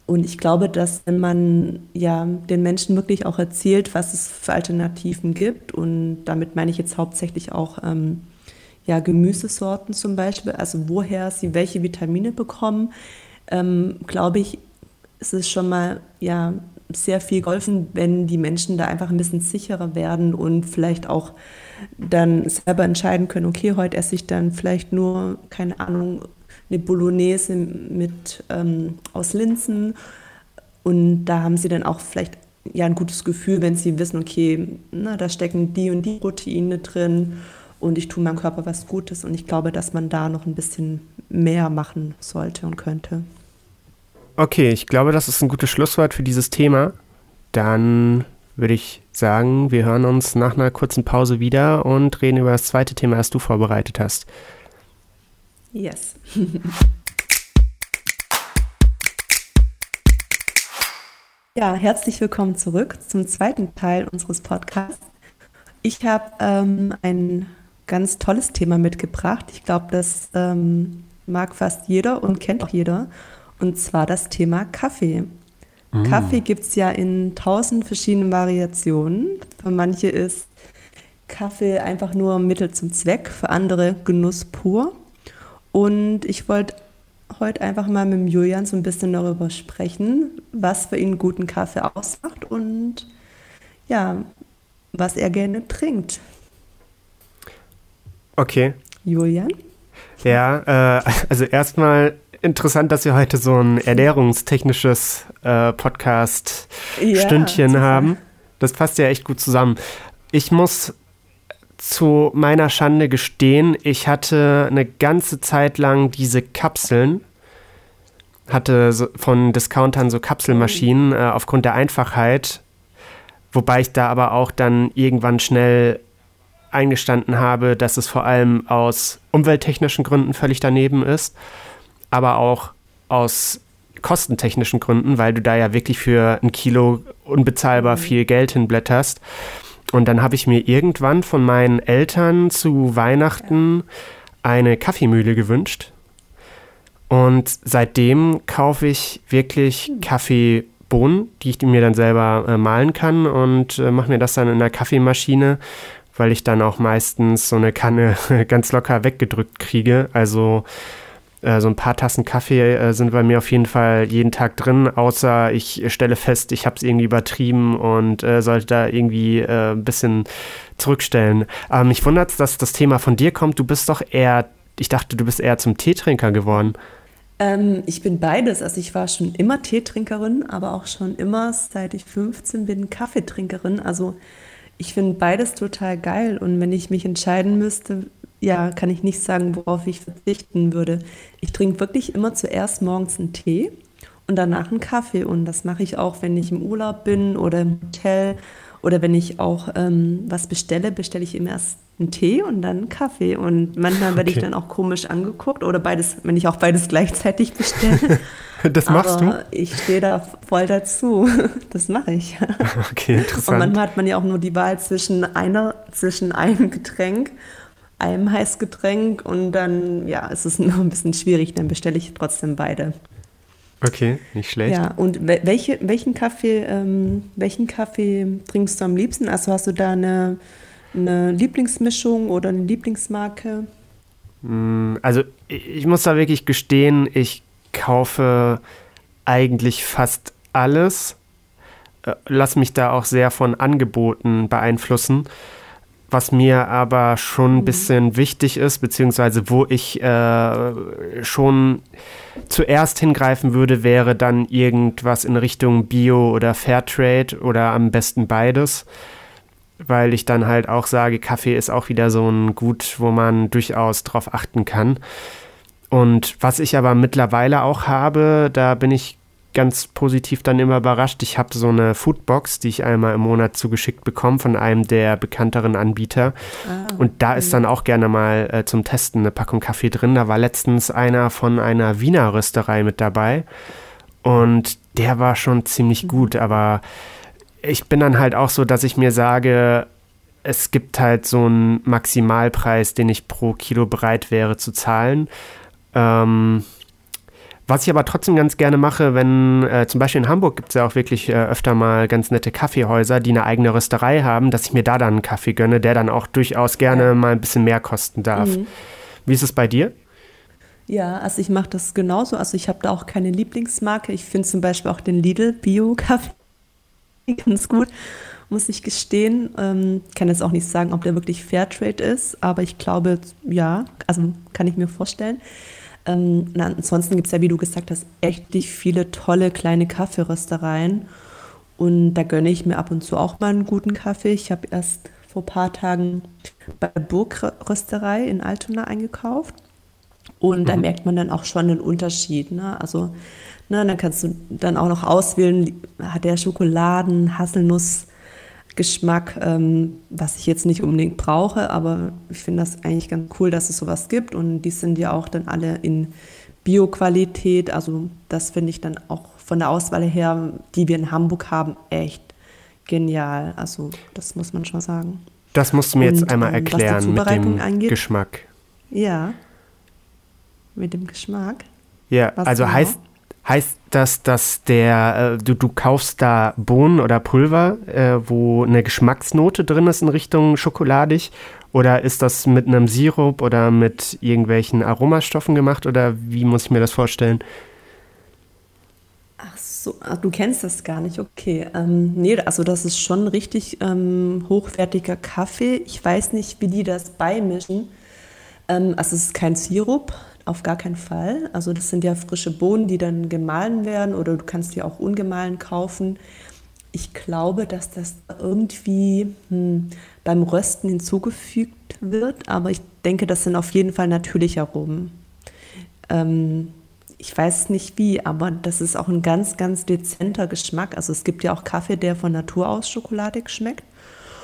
Und ich glaube, dass wenn man ja den Menschen wirklich auch erzählt, was es für Alternativen gibt, und damit meine ich jetzt hauptsächlich auch ähm, ja, Gemüsesorten zum Beispiel, also woher sie welche Vitamine bekommen, ähm, glaube ich, ist es schon mal ja sehr viel geholfen, wenn die Menschen da einfach ein bisschen sicherer werden und vielleicht auch dann selber entscheiden können, okay, heute esse ich dann vielleicht nur, keine Ahnung, eine Bolognese mit ähm, aus Linsen. Und da haben sie dann auch vielleicht ja ein gutes Gefühl, wenn sie wissen, okay, na, da stecken die und die Proteine drin und ich tue meinem Körper was Gutes. Und ich glaube, dass man da noch ein bisschen mehr machen sollte und könnte. Okay, ich glaube, das ist ein gutes Schlusswort für dieses Thema. Dann würde ich sagen, wir hören uns nach einer kurzen Pause wieder und reden über das zweite Thema, das du vorbereitet hast. Yes. ja, herzlich willkommen zurück zum zweiten Teil unseres Podcasts. Ich habe ähm, ein ganz tolles Thema mitgebracht. Ich glaube, das ähm, mag fast jeder und kennt auch jeder. Und zwar das Thema Kaffee. Mm. Kaffee gibt es ja in tausend verschiedenen Variationen. Für manche ist Kaffee einfach nur Mittel zum Zweck, für andere Genuss pur. Und ich wollte heute einfach mal mit Julian so ein bisschen darüber sprechen, was für ihn guten Kaffee ausmacht und ja, was er gerne trinkt. Okay. Julian? Ja, äh, also erstmal interessant, dass wir heute so ein ernährungstechnisches äh, Podcast-Stündchen ja, haben. Das passt ja echt gut zusammen. Ich muss zu meiner Schande gestehen, ich hatte eine ganze Zeit lang diese Kapseln, hatte so von Discountern so Kapselmaschinen äh, aufgrund der Einfachheit, wobei ich da aber auch dann irgendwann schnell eingestanden habe, dass es vor allem aus umwelttechnischen Gründen völlig daneben ist, aber auch aus kostentechnischen Gründen, weil du da ja wirklich für ein Kilo unbezahlbar mhm. viel Geld hinblätterst. Und dann habe ich mir irgendwann von meinen Eltern zu Weihnachten eine Kaffeemühle gewünscht. Und seitdem kaufe ich wirklich hm. Kaffeebohnen, die ich mir dann selber äh, mahlen kann und äh, mache mir das dann in der Kaffeemaschine, weil ich dann auch meistens so eine Kanne ganz locker weggedrückt kriege. Also so ein paar Tassen Kaffee äh, sind bei mir auf jeden Fall jeden Tag drin, außer ich stelle fest, ich habe es irgendwie übertrieben und äh, sollte da irgendwie äh, ein bisschen zurückstellen. Aber mich wundert es, dass das Thema von dir kommt. Du bist doch eher, ich dachte, du bist eher zum Teetrinker geworden. Ähm, ich bin beides. Also ich war schon immer Teetrinkerin, aber auch schon immer, seit ich 15 bin, Kaffeetrinkerin. Also ich finde beides total geil. Und wenn ich mich entscheiden müsste, ja, kann ich nicht sagen, worauf ich verzichten würde. Ich trinke wirklich immer zuerst morgens einen Tee und danach einen Kaffee. Und das mache ich auch, wenn ich im Urlaub bin oder im Hotel oder wenn ich auch ähm, was bestelle, bestelle ich immer erst einen Tee und dann einen Kaffee. Und manchmal werde okay. ich dann auch komisch angeguckt oder beides, wenn ich auch beides gleichzeitig bestelle. das machst Aber du? Ich stehe da voll dazu. Das mache ich. Okay, interessant. Und manchmal hat man ja auch nur die Wahl zwischen einer, zwischen einem Getränk einem Heißgetränk und dann, ja, ist es noch ein bisschen schwierig, dann bestelle ich trotzdem beide. Okay, nicht schlecht. Ja, und welche, welchen Kaffee, ähm, welchen Kaffee trinkst du am liebsten? Also hast du da eine, eine Lieblingsmischung oder eine Lieblingsmarke? Hm, also ich muss da wirklich gestehen, ich kaufe eigentlich fast alles. Äh, lass mich da auch sehr von Angeboten beeinflussen. Was mir aber schon ein mhm. bisschen wichtig ist, beziehungsweise wo ich äh, schon zuerst hingreifen würde, wäre dann irgendwas in Richtung Bio oder Fairtrade oder am besten beides. Weil ich dann halt auch sage, Kaffee ist auch wieder so ein Gut, wo man durchaus drauf achten kann. Und was ich aber mittlerweile auch habe, da bin ich ganz positiv dann immer überrascht. Ich habe so eine Foodbox, die ich einmal im Monat zugeschickt bekomme von einem der bekannteren Anbieter. Ah, und da ist dann auch gerne mal äh, zum Testen eine Packung Kaffee drin. Da war letztens einer von einer Wiener Rösterei mit dabei. Und der war schon ziemlich mhm. gut. Aber ich bin dann halt auch so, dass ich mir sage, es gibt halt so einen Maximalpreis, den ich pro Kilo bereit wäre zu zahlen. Ähm, was ich aber trotzdem ganz gerne mache, wenn äh, zum Beispiel in Hamburg gibt es ja auch wirklich äh, öfter mal ganz nette Kaffeehäuser, die eine eigene Rösterei haben, dass ich mir da dann einen Kaffee gönne, der dann auch durchaus gerne mal ein bisschen mehr kosten darf. Mhm. Wie ist es bei dir? Ja, also ich mache das genauso. Also ich habe da auch keine Lieblingsmarke. Ich finde zum Beispiel auch den Lidl Bio-Kaffee ganz gut, muss ich gestehen. Ähm, kann jetzt auch nicht sagen, ob der wirklich Fairtrade ist, aber ich glaube, ja, also kann ich mir vorstellen. Ähm, ansonsten gibt es ja, wie du gesagt hast, echt viele tolle kleine Kaffeeröstereien. Und da gönne ich mir ab und zu auch mal einen guten Kaffee. Ich habe erst vor ein paar Tagen bei der Burgrösterei in Altona eingekauft. Und mhm. da merkt man dann auch schon den Unterschied. Ne? Also, ne, dann kannst du dann auch noch auswählen, hat der Schokoladen, Haselnuss, Geschmack, ähm, was ich jetzt nicht unbedingt brauche, aber ich finde das eigentlich ganz cool, dass es sowas gibt und die sind ja auch dann alle in Bio-Qualität, also das finde ich dann auch von der Auswahl her, die wir in Hamburg haben, echt genial, also das muss man schon sagen. Das musst du mir und, jetzt einmal erklären ähm, mit dem angeht, Geschmack. Ja, mit dem Geschmack. Ja, was also genau? heißt Heißt das, dass der, äh, du, du kaufst da Bohnen oder Pulver, äh, wo eine Geschmacksnote drin ist in Richtung schokoladig? Oder ist das mit einem Sirup oder mit irgendwelchen Aromastoffen gemacht? Oder wie muss ich mir das vorstellen? Ach so, ach, du kennst das gar nicht, okay. Ähm, nee, also das ist schon richtig ähm, hochwertiger Kaffee. Ich weiß nicht, wie die das beimischen. Ähm, also es ist kein Sirup, auf gar keinen Fall. Also das sind ja frische Bohnen, die dann gemahlen werden oder du kannst die auch ungemahlen kaufen. Ich glaube, dass das irgendwie hm, beim Rösten hinzugefügt wird, aber ich denke, das sind auf jeden Fall natürliche Aromen. Ähm, ich weiß nicht wie, aber das ist auch ein ganz, ganz dezenter Geschmack. Also es gibt ja auch Kaffee, der von Natur aus schokoladig schmeckt.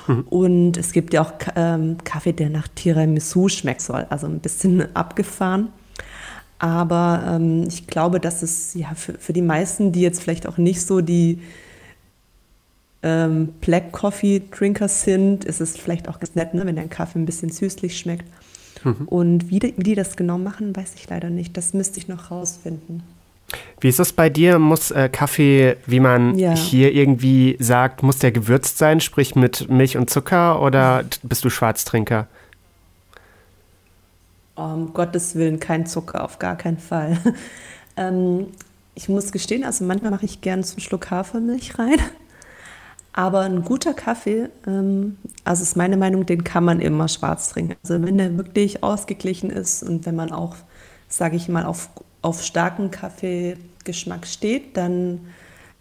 Mhm. Und es gibt ja auch ähm, Kaffee, der nach Tiramisu schmecken soll, also ein bisschen abgefahren. Aber ähm, ich glaube, dass es ja für, für die meisten, die jetzt vielleicht auch nicht so die ähm, Black Coffee Drinkers sind, ist es vielleicht auch ganz nett, ne, wenn der Kaffee ein bisschen süßlich schmeckt. Mhm. Und wie die, wie die das genau machen, weiß ich leider nicht. Das müsste ich noch rausfinden. Wie ist das bei dir? Muss äh, Kaffee, wie man ja. hier irgendwie sagt, muss der gewürzt sein, sprich mit Milch und Zucker oder bist du Schwarztrinker? Um Gottes Willen kein Zucker, auf gar keinen Fall. ähm, ich muss gestehen, also manchmal mache ich gerne so einen Schluck Hafermilch rein. Aber ein guter Kaffee, ähm, also ist meine Meinung, den kann man immer schwarz trinken. Also wenn der wirklich ausgeglichen ist und wenn man auch, sage ich mal, auf, auf starken Kaffeegeschmack steht, dann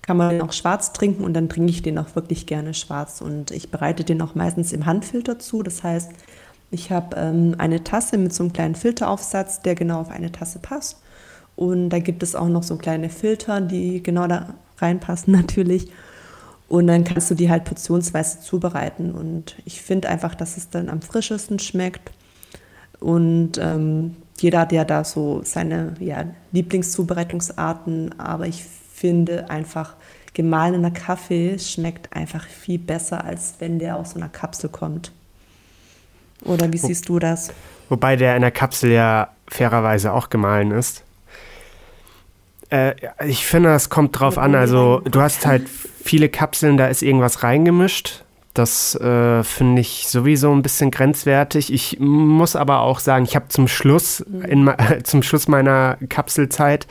kann man den auch schwarz trinken und dann trinke ich den auch wirklich gerne schwarz. Und ich bereite den auch meistens im Handfilter zu. Das heißt, ich habe ähm, eine Tasse mit so einem kleinen Filteraufsatz, der genau auf eine Tasse passt. Und da gibt es auch noch so kleine Filter, die genau da reinpassen natürlich. Und dann kannst du die halt portionsweise zubereiten. Und ich finde einfach, dass es dann am frischesten schmeckt. Und ähm, jeder hat ja da so seine ja, Lieblingszubereitungsarten. Aber ich finde einfach, gemahlener Kaffee schmeckt einfach viel besser, als wenn der aus so einer Kapsel kommt. Oder wie siehst du das? Wobei der in der Kapsel ja fairerweise auch gemahlen ist. Äh, ich finde, es kommt drauf an. Also, du hast halt viele Kapseln, da ist irgendwas reingemischt. Das äh, finde ich sowieso ein bisschen grenzwertig. Ich muss aber auch sagen, ich habe zum Schluss, in, äh, zum Schluss meiner Kapselzeit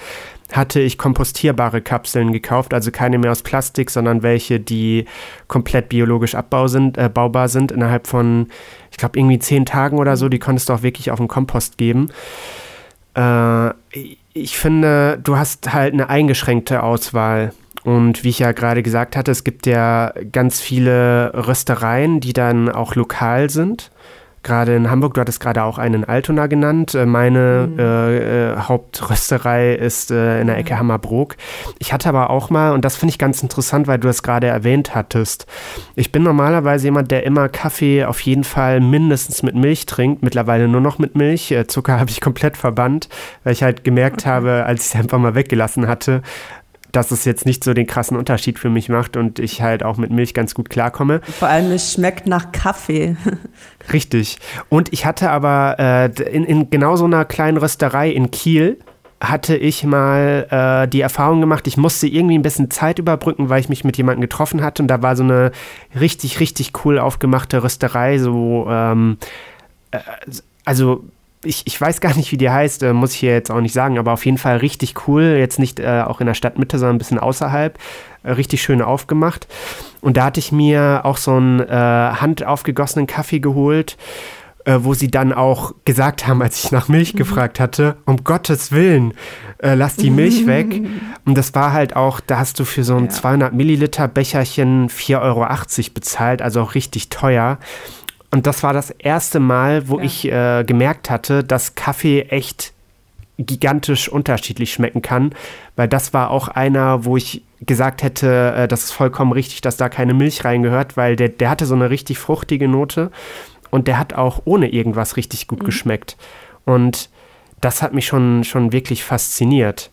hatte ich kompostierbare Kapseln gekauft, also keine mehr aus Plastik, sondern welche, die komplett biologisch abbau sind, äh, baubar sind, innerhalb von, ich glaube, irgendwie zehn Tagen oder so. Die konntest du auch wirklich auf den Kompost geben. Äh, ich finde, du hast halt eine eingeschränkte Auswahl. Und wie ich ja gerade gesagt hatte, es gibt ja ganz viele Röstereien, die dann auch lokal sind gerade in Hamburg, du hattest gerade auch einen Altona genannt. Äh, meine mhm. äh, äh, Hauptrösterei ist äh, in der Ecke Hammerbrook. Ich hatte aber auch mal, und das finde ich ganz interessant, weil du es gerade erwähnt hattest, ich bin normalerweise jemand, der immer Kaffee auf jeden Fall mindestens mit Milch trinkt, mittlerweile nur noch mit Milch. Äh, Zucker habe ich komplett verbannt, weil ich halt gemerkt okay. habe, als ich es einfach mal weggelassen hatte, dass es jetzt nicht so den krassen Unterschied für mich macht und ich halt auch mit Milch ganz gut klarkomme. Vor allem, es schmeckt nach Kaffee. Richtig. Und ich hatte aber äh, in, in genau so einer kleinen Rösterei in Kiel, hatte ich mal äh, die Erfahrung gemacht, ich musste irgendwie ein bisschen Zeit überbrücken, weil ich mich mit jemandem getroffen hatte und da war so eine richtig, richtig cool aufgemachte Rösterei, so, ähm, äh, also ich, ich weiß gar nicht, wie die heißt, äh, muss ich hier jetzt auch nicht sagen, aber auf jeden Fall richtig cool. Jetzt nicht äh, auch in der Stadtmitte, sondern ein bisschen außerhalb. Äh, richtig schön aufgemacht. Und da hatte ich mir auch so einen äh, handaufgegossenen Kaffee geholt, äh, wo sie dann auch gesagt haben, als ich nach Milch mhm. gefragt hatte, um Gottes Willen, äh, lass die Milch weg. Und das war halt auch, da hast du für so ein ja. 200 Milliliter Becherchen 4,80 Euro bezahlt, also auch richtig teuer. Und das war das erste Mal, wo ja. ich äh, gemerkt hatte, dass Kaffee echt gigantisch unterschiedlich schmecken kann, weil das war auch einer, wo ich gesagt hätte, äh, das ist vollkommen richtig, dass da keine Milch reingehört, weil der, der hatte so eine richtig fruchtige Note und der hat auch ohne irgendwas richtig gut mhm. geschmeckt. Und das hat mich schon, schon wirklich fasziniert.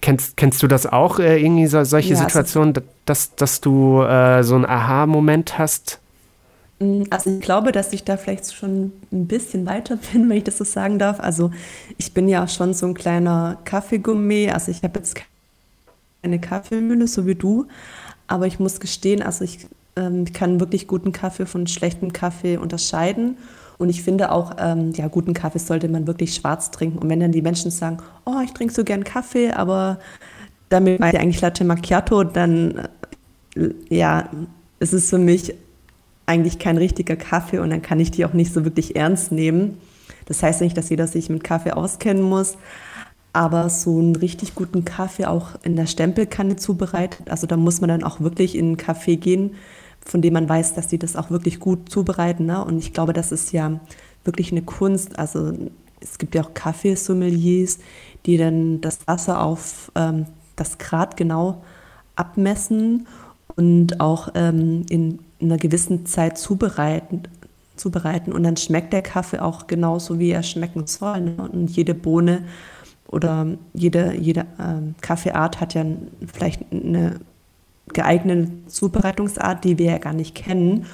Kennst, kennst du das auch, äh, irgendwie so, solche ja, Situationen, dass, dass du äh, so einen Aha-Moment hast? Also ich glaube, dass ich da vielleicht schon ein bisschen weiter bin, wenn ich das so sagen darf. Also ich bin ja schon so ein kleiner Kaffeegourmet. Also ich habe jetzt keine Kaffeemühle, so wie du. Aber ich muss gestehen, also ich, ähm, kann wirklich guten Kaffee von schlechtem Kaffee unterscheiden. Und ich finde auch, ähm, ja, guten Kaffee sollte man wirklich schwarz trinken. Und wenn dann die Menschen sagen, oh, ich trinke so gern Kaffee, aber damit meine ich eigentlich Latte Macchiato, dann äh, ja, ist es für mich eigentlich kein richtiger Kaffee und dann kann ich die auch nicht so wirklich ernst nehmen. Das heißt nicht, dass jeder sich mit Kaffee auskennen muss, aber so einen richtig guten Kaffee auch in der Stempelkanne zubereitet. Also da muss man dann auch wirklich in einen Kaffee gehen, von dem man weiß, dass sie das auch wirklich gut zubereiten. Ne? Und ich glaube, das ist ja wirklich eine Kunst. Also es gibt ja auch Kaffeesommeliers, die dann das Wasser auf ähm, das Grad genau abmessen und auch ähm, in in einer gewissen Zeit zubereiten, zubereiten und dann schmeckt der Kaffee auch genauso, wie er schmecken soll. Ne? Und jede Bohne oder jede, jede ähm, Kaffeeart hat ja vielleicht eine geeignete Zubereitungsart, die wir ja gar nicht kennen.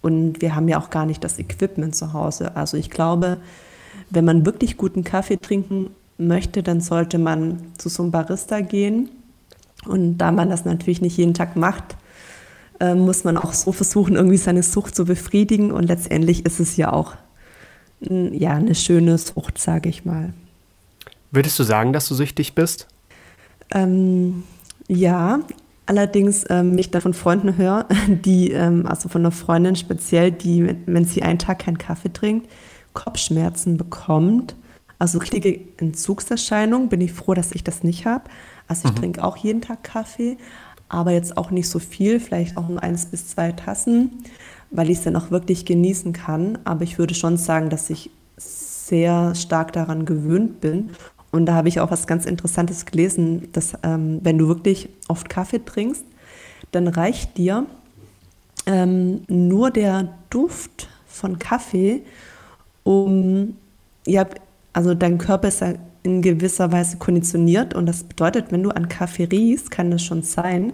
Und wir haben ja auch gar nicht das Equipment zu Hause. Also ich glaube, wenn man wirklich guten Kaffee trinken möchte, dann sollte man zu so einem Barista gehen. Und da man das natürlich nicht jeden Tag macht, äh, muss man auch so versuchen, irgendwie seine Sucht zu befriedigen. Und letztendlich ist es ja auch ja, eine schöne Sucht, sage ich mal. Würdest du sagen, dass du süchtig bist? Ähm, ja, allerdings, ähm, ich da von Freunden höre, die, ähm, also von einer Freundin speziell, die, wenn sie einen Tag keinen Kaffee trinkt, Kopfschmerzen bekommt. Also richtige Entzugserscheinung, bin ich froh, dass ich das nicht habe. Also ich mhm. trinke auch jeden Tag Kaffee, aber jetzt auch nicht so viel, vielleicht auch nur eins bis zwei Tassen, weil ich es dann auch wirklich genießen kann. Aber ich würde schon sagen, dass ich sehr stark daran gewöhnt bin. Und da habe ich auch was ganz Interessantes gelesen, dass ähm, wenn du wirklich oft Kaffee trinkst, dann reicht dir ähm, nur der Duft von Kaffee, um, ja, also dein Körper ist ja in gewisser Weise konditioniert. Und das bedeutet, wenn du an Kaffee riechst, kann es schon sein,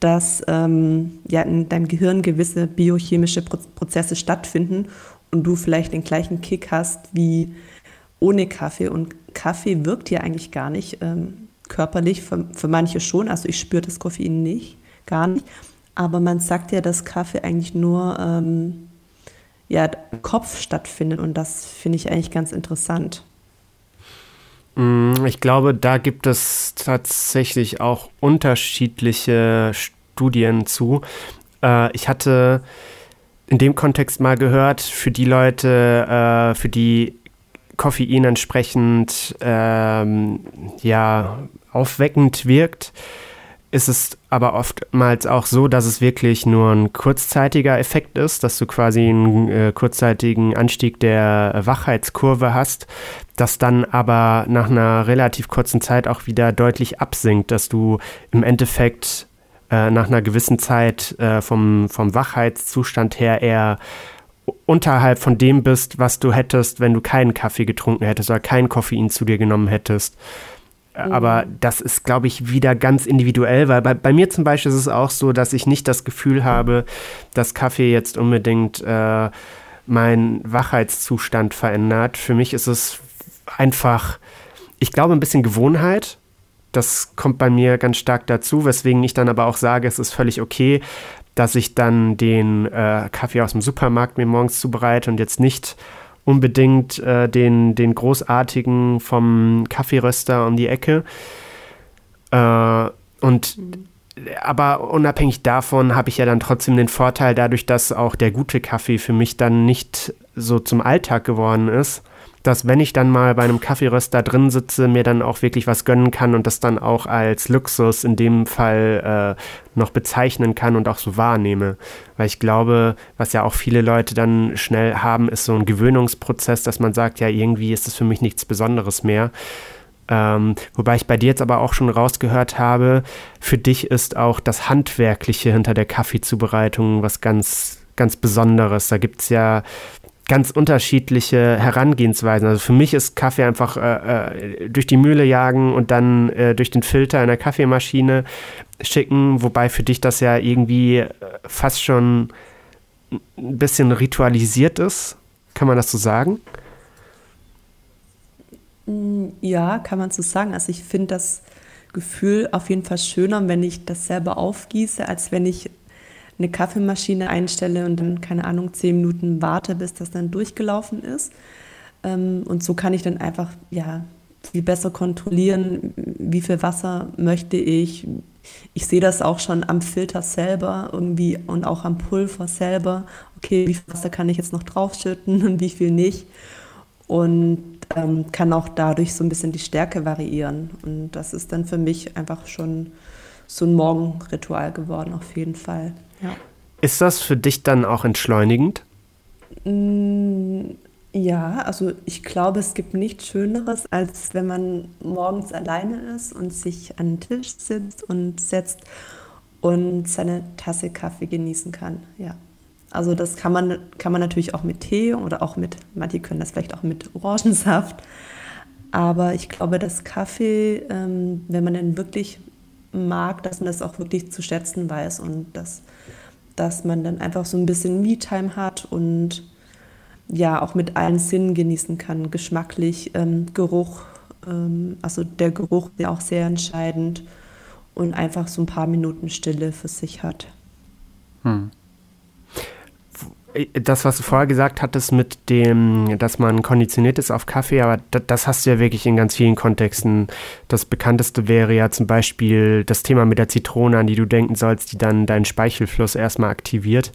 dass ähm, ja, in deinem Gehirn gewisse biochemische Prozesse stattfinden und du vielleicht den gleichen Kick hast wie ohne Kaffee. Und Kaffee wirkt ja eigentlich gar nicht ähm, körperlich, für, für manche schon. Also ich spüre das Koffein nicht, gar nicht. Aber man sagt ja, dass Kaffee eigentlich nur ähm, ja, im Kopf stattfindet und das finde ich eigentlich ganz interessant. Mm, ich glaube, da gibt es tatsächlich auch unterschiedliche Studien zu. Äh, ich hatte in dem Kontext mal gehört, für die Leute, äh, für die Koffein entsprechend ähm, ja, aufweckend wirkt, ist es aber oftmals auch so, dass es wirklich nur ein kurzzeitiger Effekt ist, dass du quasi einen äh, kurzzeitigen Anstieg der Wachheitskurve hast, das dann aber nach einer relativ kurzen Zeit auch wieder deutlich absinkt, dass du im Endeffekt äh, nach einer gewissen Zeit äh, vom, vom Wachheitszustand her eher unterhalb von dem bist, was du hättest, wenn du keinen Kaffee getrunken hättest oder kein Koffein zu dir genommen hättest. Mhm. Aber das ist, glaube ich, wieder ganz individuell, weil bei, bei, mir zum Beispiel ist es auch so, dass ich nicht das Gefühl habe, dass Kaffee jetzt unbedingt äh, meinen Wachheitszustand verändert. Für mich ist es einfach, ich glaube, ein bisschen Gewohnheit. Das kommt bei mir ganz stark dazu, weswegen ich dann aber auch sage, es ist völlig okay, dass ich dann den äh, Kaffee aus dem Supermarkt mir morgens zubereite und jetzt nicht unbedingt äh, den, den großartigen vom Kaffeeröster um die Ecke. Äh, und aber unabhängig davon habe ich ja dann trotzdem den Vorteil, dadurch, dass auch der gute Kaffee für mich dann nicht so zum Alltag geworden ist, dass wenn ich dann mal bei einem Kaffeeröster drin sitze, mir dann auch wirklich was gönnen kann und das dann auch als Luxus in dem Fall äh, noch bezeichnen kann und auch so wahrnehme. Weil ich glaube, was ja auch viele Leute dann schnell haben, ist so ein Gewöhnungsprozess, dass man sagt, ja, irgendwie ist das für mich nichts Besonderes mehr. Ähm, wobei ich bei dir jetzt aber auch schon rausgehört habe, für dich ist auch das Handwerkliche hinter der Kaffeezubereitung was ganz, ganz Besonderes. Da gibt es ja ganz unterschiedliche Herangehensweisen. Also für mich ist Kaffee einfach äh, äh, durch die Mühle jagen und dann äh, durch den Filter in der Kaffeemaschine schicken, wobei für dich das ja irgendwie äh, fast schon ein bisschen ritualisiert ist. Kann man das so sagen? Mm, ja, kann man so sagen. Also ich finde das Gefühl auf jeden Fall schöner, wenn ich das selber aufgieße, als wenn ich eine Kaffeemaschine einstelle und dann, keine Ahnung, zehn Minuten warte, bis das dann durchgelaufen ist. Ähm, und so kann ich dann einfach, ja, viel besser kontrollieren, wie viel Wasser möchte ich. Ich sehe das auch schon am Filter selber irgendwie und auch am Pulver selber. Okay, wie viel Wasser kann ich jetzt noch draufschütten und wie viel nicht. Und ähm, kann auch dadurch so ein bisschen die Stärke variieren. Und das ist dann für mich einfach schon so ein Morgenritual geworden, auf jeden Fall. Ja. Ist das für dich dann auch entschleunigend? Mm, ja, also ich glaube, es gibt nichts Schöneres, als wenn man morgens alleine ist und sich an den Tisch sitzt und setzt und seine Tasse Kaffee genießen kann. Ja. Also das kann man, kann man natürlich auch mit Tee oder auch mit, manche können das vielleicht auch mit Orangensaft. Aber ich glaube, dass Kaffee, ähm, wenn man den wirklich mag, dass man das auch wirklich zu schätzen weiß und dass, dass man dann einfach so ein bisschen Me-Time hat und ja auch mit allen Sinnen genießen kann, geschmacklich, ähm, Geruch, ähm, also der Geruch ist ja auch sehr entscheidend und einfach so ein paar Minuten Stille für sich hat. Hm das, was du vorher gesagt hattest mit dem, dass man konditioniert ist auf Kaffee, aber das, das, hast du ja wirklich in ganz vielen Kontexten. Das bekannteste wäre ja zum Beispiel das Thema mit der Zitrone, an die du denken sollst, die dann deinen Speichelfluss erstmal aktiviert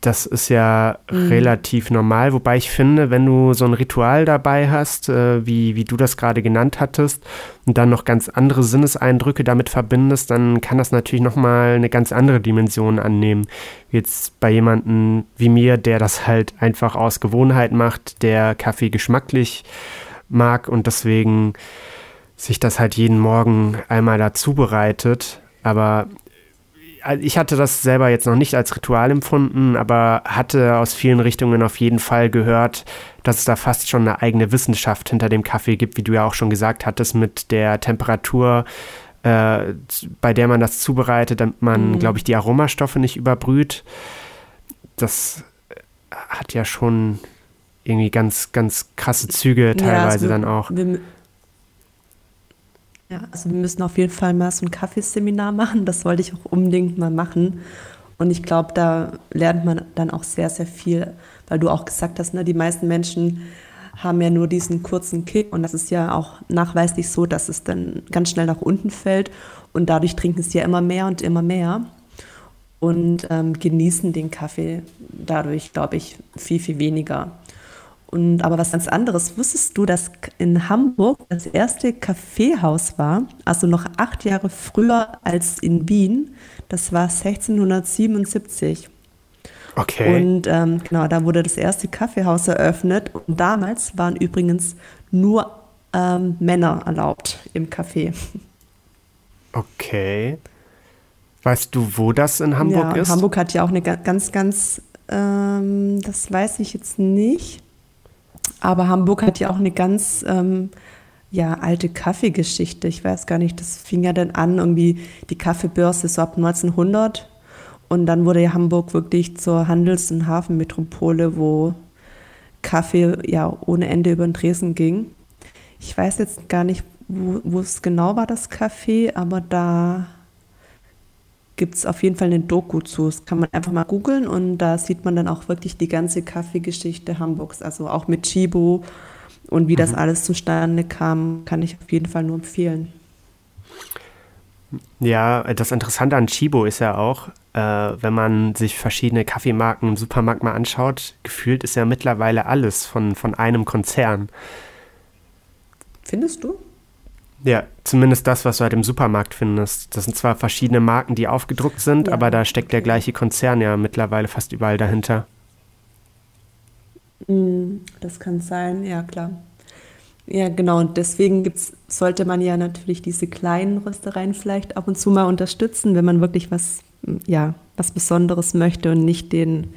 das ist ja mhm. relativ normal, wobei ich finde, wenn du so ein Ritual dabei hast, äh, wie, wie du das gerade genannt hattest, und dann noch ganz andere Sinneseindrücke damit verbindest, dann kann das natürlich nochmal eine ganz andere Dimension annehmen. Jetzt bei jemandem wie mir, der das halt einfach aus Gewohnheit macht, der Kaffee geschmacklich mag und deswegen sich das halt jeden Morgen einmal dazu bereitet. Aber ich hatte das selber jetzt noch nicht als Ritual empfunden, aber hatte aus vielen Richtungen auf jeden Fall gehört, dass es da fast schon eine eigene Wissenschaft hinter dem Kaffee gibt, wie du ja auch schon gesagt hattest, mit der Temperatur, äh, bei der man das zubereitet, damit man, mhm. glaube ich, die Aromastoffe nicht überbrüht. Das hat ja schon irgendwie ganz, ganz krasse Züge teilweise ja, also dann auch. Wir, Ja, also wir müssen auf jeden Fall mal so ein Kaffeeseminar machen. Das wollte ich auch unbedingt mal machen. Und ich glaube, da lernt man dann auch sehr, sehr viel, weil du auch gesagt hast, ne, die meisten Menschen haben ja nur diesen kurzen Kick und das ist ja auch nachweislich so, dass es dann ganz schnell nach unten fällt und dadurch trinken sie ja immer mehr und immer mehr und ähm, genießen den Kaffee dadurch, glaube ich, viel, viel weniger. Und aber was ganz anderes, wusstest du, dass in Hamburg das erste Kaffeehaus war, also noch acht Jahre früher als in Wien, das war 1677. Okay. Und ähm, genau, da wurde das erste Kaffeehaus eröffnet. Und damals waren übrigens nur ähm, Männer erlaubt im Café. Okay. Weißt du, wo das in Hamburg ja, ist? Hamburg hat ja auch eine ganz, ganz, ähm, das weiß ich jetzt nicht. Aber Hamburg hat ja auch eine ganz ähm, ja, alte Kaffeegeschichte. Ich weiß gar nicht, das fing ja dann an, irgendwie die Kaffeebörse so ab 1900 und dann wurde ja Hamburg wirklich zur Handels- und Hafenmetropole, wo Kaffee ja ohne Ende über den Tresen ging. Ich weiß jetzt gar nicht, wo, es genau war, das Café, aber da gibt es auf jeden Fall eine Doku zu. Das kann man einfach mal googeln und da sieht man dann auch wirklich die ganze Kaffeegeschichte Hamburgs, also auch mit Chibo und wie mhm. das alles zustande kam, kann ich auf jeden Fall nur empfehlen. Ja, das Interessante an Chibo ist ja auch, äh, wenn man sich verschiedene Kaffeemarken im Supermarkt mal anschaut, gefühlt ist ja mittlerweile alles von, von einem Konzern. Findest du? Ja, zumindest das, was du halt im Supermarkt findest. Das sind zwar verschiedene Marken, die aufgedruckt sind, ja, aber da steckt der gleiche Konzern ja mittlerweile fast überall dahinter. Mm, das kann sein, ja klar. Ja, genau. Und deswegen gibt's, sollte man ja natürlich diese kleinen Röstereien vielleicht ab und zu mal unterstützen, wenn man wirklich was, ja, was Besonderes möchte und nicht den,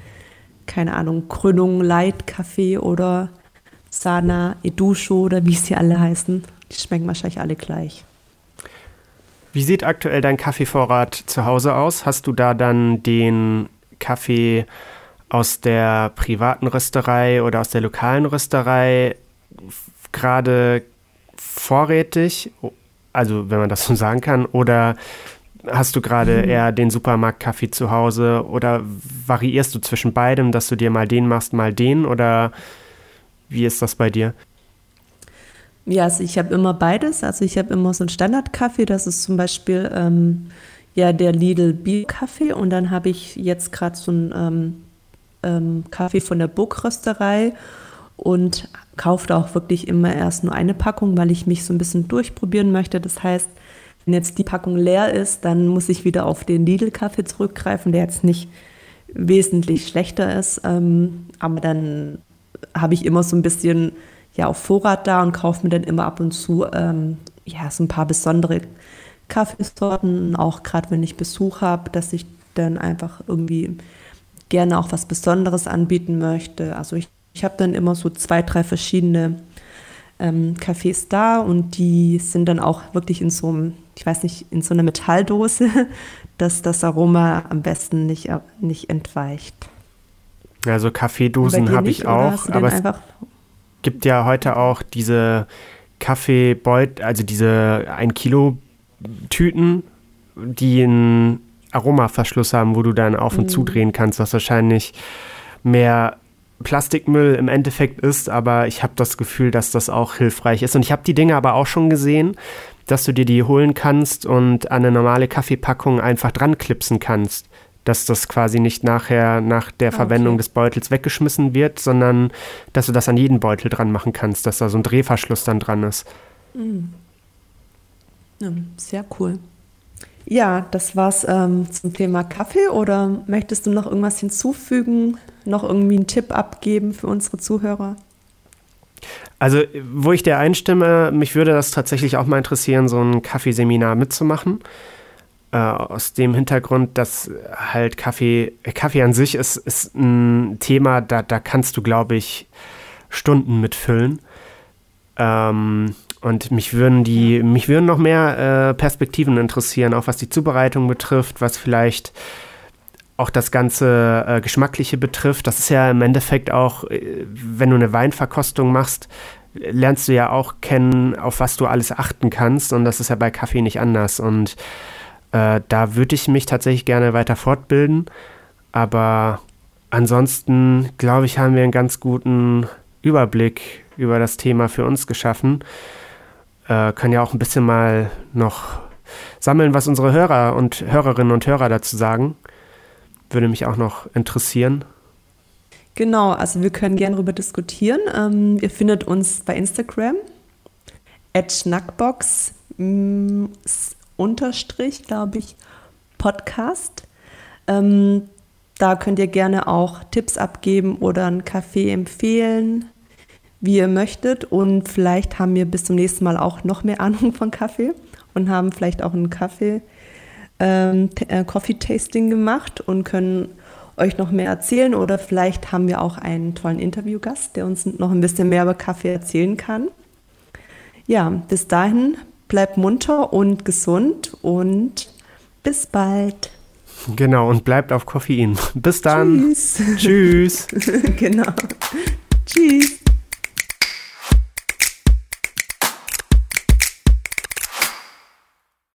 keine Ahnung, Krönung Light Kaffee oder Sana Edusho oder wie sie alle heißen. Die schmecken wahrscheinlich alle gleich. Wie sieht aktuell dein Kaffeevorrat zu Hause aus? Hast du da dann den Kaffee aus der privaten Rösterei oder aus der lokalen Rösterei gerade vorrätig, also wenn man das so sagen kann, oder hast du gerade mhm. eher den Supermarktkaffee zu Hause oder variierst du zwischen beidem, dass du dir mal den machst, mal den oder wie ist das bei dir? Ja, also ich habe immer beides. Also ich habe immer so einen Standardkaffee, das ist zum Beispiel ähm, ja der Lidl Bio-Kaffee und dann habe ich jetzt gerade so einen ähm, ähm, Kaffee von der Burgrösterei und kaufe auch wirklich immer erst nur eine Packung, weil ich mich so ein bisschen durchprobieren möchte. Das heißt, wenn jetzt die Packung leer ist, dann muss ich wieder auf den Lidl-Kaffee zurückgreifen, der jetzt nicht wesentlich schlechter ist. Ähm, aber dann habe ich immer so ein bisschen ja auf Vorrat da und kaufe mir dann immer ab und zu ähm, ja so ein paar besondere Kaffeesorten, auch gerade wenn ich Besuch habe, dass ich dann einfach irgendwie gerne auch was Besonderes anbieten möchte. Also ich ich habe dann immer so zwei, drei verschiedene ähm, Cafés da und die sind dann auch wirklich in so einem, ich weiß nicht, in so einer Metalldose, dass das Aroma am besten nicht, nicht entweicht. Also Kaffeedosen habe ich auch, aber es gibt ja heute auch diese Kaffeebeut, also diese 1 Kilo Tüten, die einen Aromaverschluss haben, wo du dann auf und mm. zudrehen kannst, was wahrscheinlich mehr Plastikmüll im Endeffekt ist, aber ich habe das Gefühl, dass das auch hilfreich ist. Und ich habe die Dinge aber auch schon gesehen, dass du dir die holen kannst und an eine normale Kaffeepackung einfach dran klipsen kannst. Dass das quasi nicht nachher nach der ah, Verwendung okay. des Beutels weggeschmissen wird, sondern dass du das an jeden Beutel dran machen kannst, dass da so ein Drehverschluss dann dran ist. Mhm. Ja, sehr cool. Ja, das war's ähm, zum Thema Kaffee. Oder möchtest du noch irgendwas hinzufügen? Noch irgendwie einen Tipp abgeben für unsere Zuhörer? Also, wo ich dir einstimme, mich würde das tatsächlich auch mal interessieren, so ein Kaffeeseminar mitzumachen. Äh, aus dem Hintergrund, dass halt Kaffee, Kaffee an sich ist, ist ein Thema, da, da kannst du, glaube ich, Stunden mitfüllen. Ähm, und mich würden die, mich würden noch mehr äh, Perspektiven interessieren, auch was die Zubereitung betrifft, was vielleicht auch das ganze äh, Geschmackliche betrifft. Das ist ja im Endeffekt auch, äh, wenn du eine Weinverkostung machst, lernst du ja auch kennen, auf was du alles achten kannst. Und das ist ja bei Kaffee nicht anders. Und äh, da würde ich mich tatsächlich gerne weiter fortbilden. Aber ansonsten, glaube ich, haben wir einen ganz guten Überblick über das Thema für uns geschaffen. Äh, können ja auch ein bisschen mal noch sammeln, was unsere Hörer und Hörerinnen und Hörer dazu sagen. Würde mich auch noch interessieren. Genau, also wir können gerne darüber diskutieren. Ähm, ihr findet uns bei Instagram at schnackbox mm, unterstrich, glaube ich, Podcast. Ähm, da könnt ihr gerne auch Tipps abgeben oder einen Kaffee empfehlen, wie ihr möchtet. Und vielleicht haben wir bis zum nächsten Mal auch noch mehr Ahnung von Kaffee und haben vielleicht auch einen Kaffee, ähm, äh, Coffee Tasting gemacht und können euch noch mehr erzählen oder vielleicht haben wir auch einen tollen Interviewgast, der uns noch ein bisschen mehr über Kaffee erzählen kann. Ja, bis dahin bleibt munter und gesund und bis bald. Genau, und bleibt auf Koffein. Bis dann. Tschüss. Tschüss. genau. Tschüss.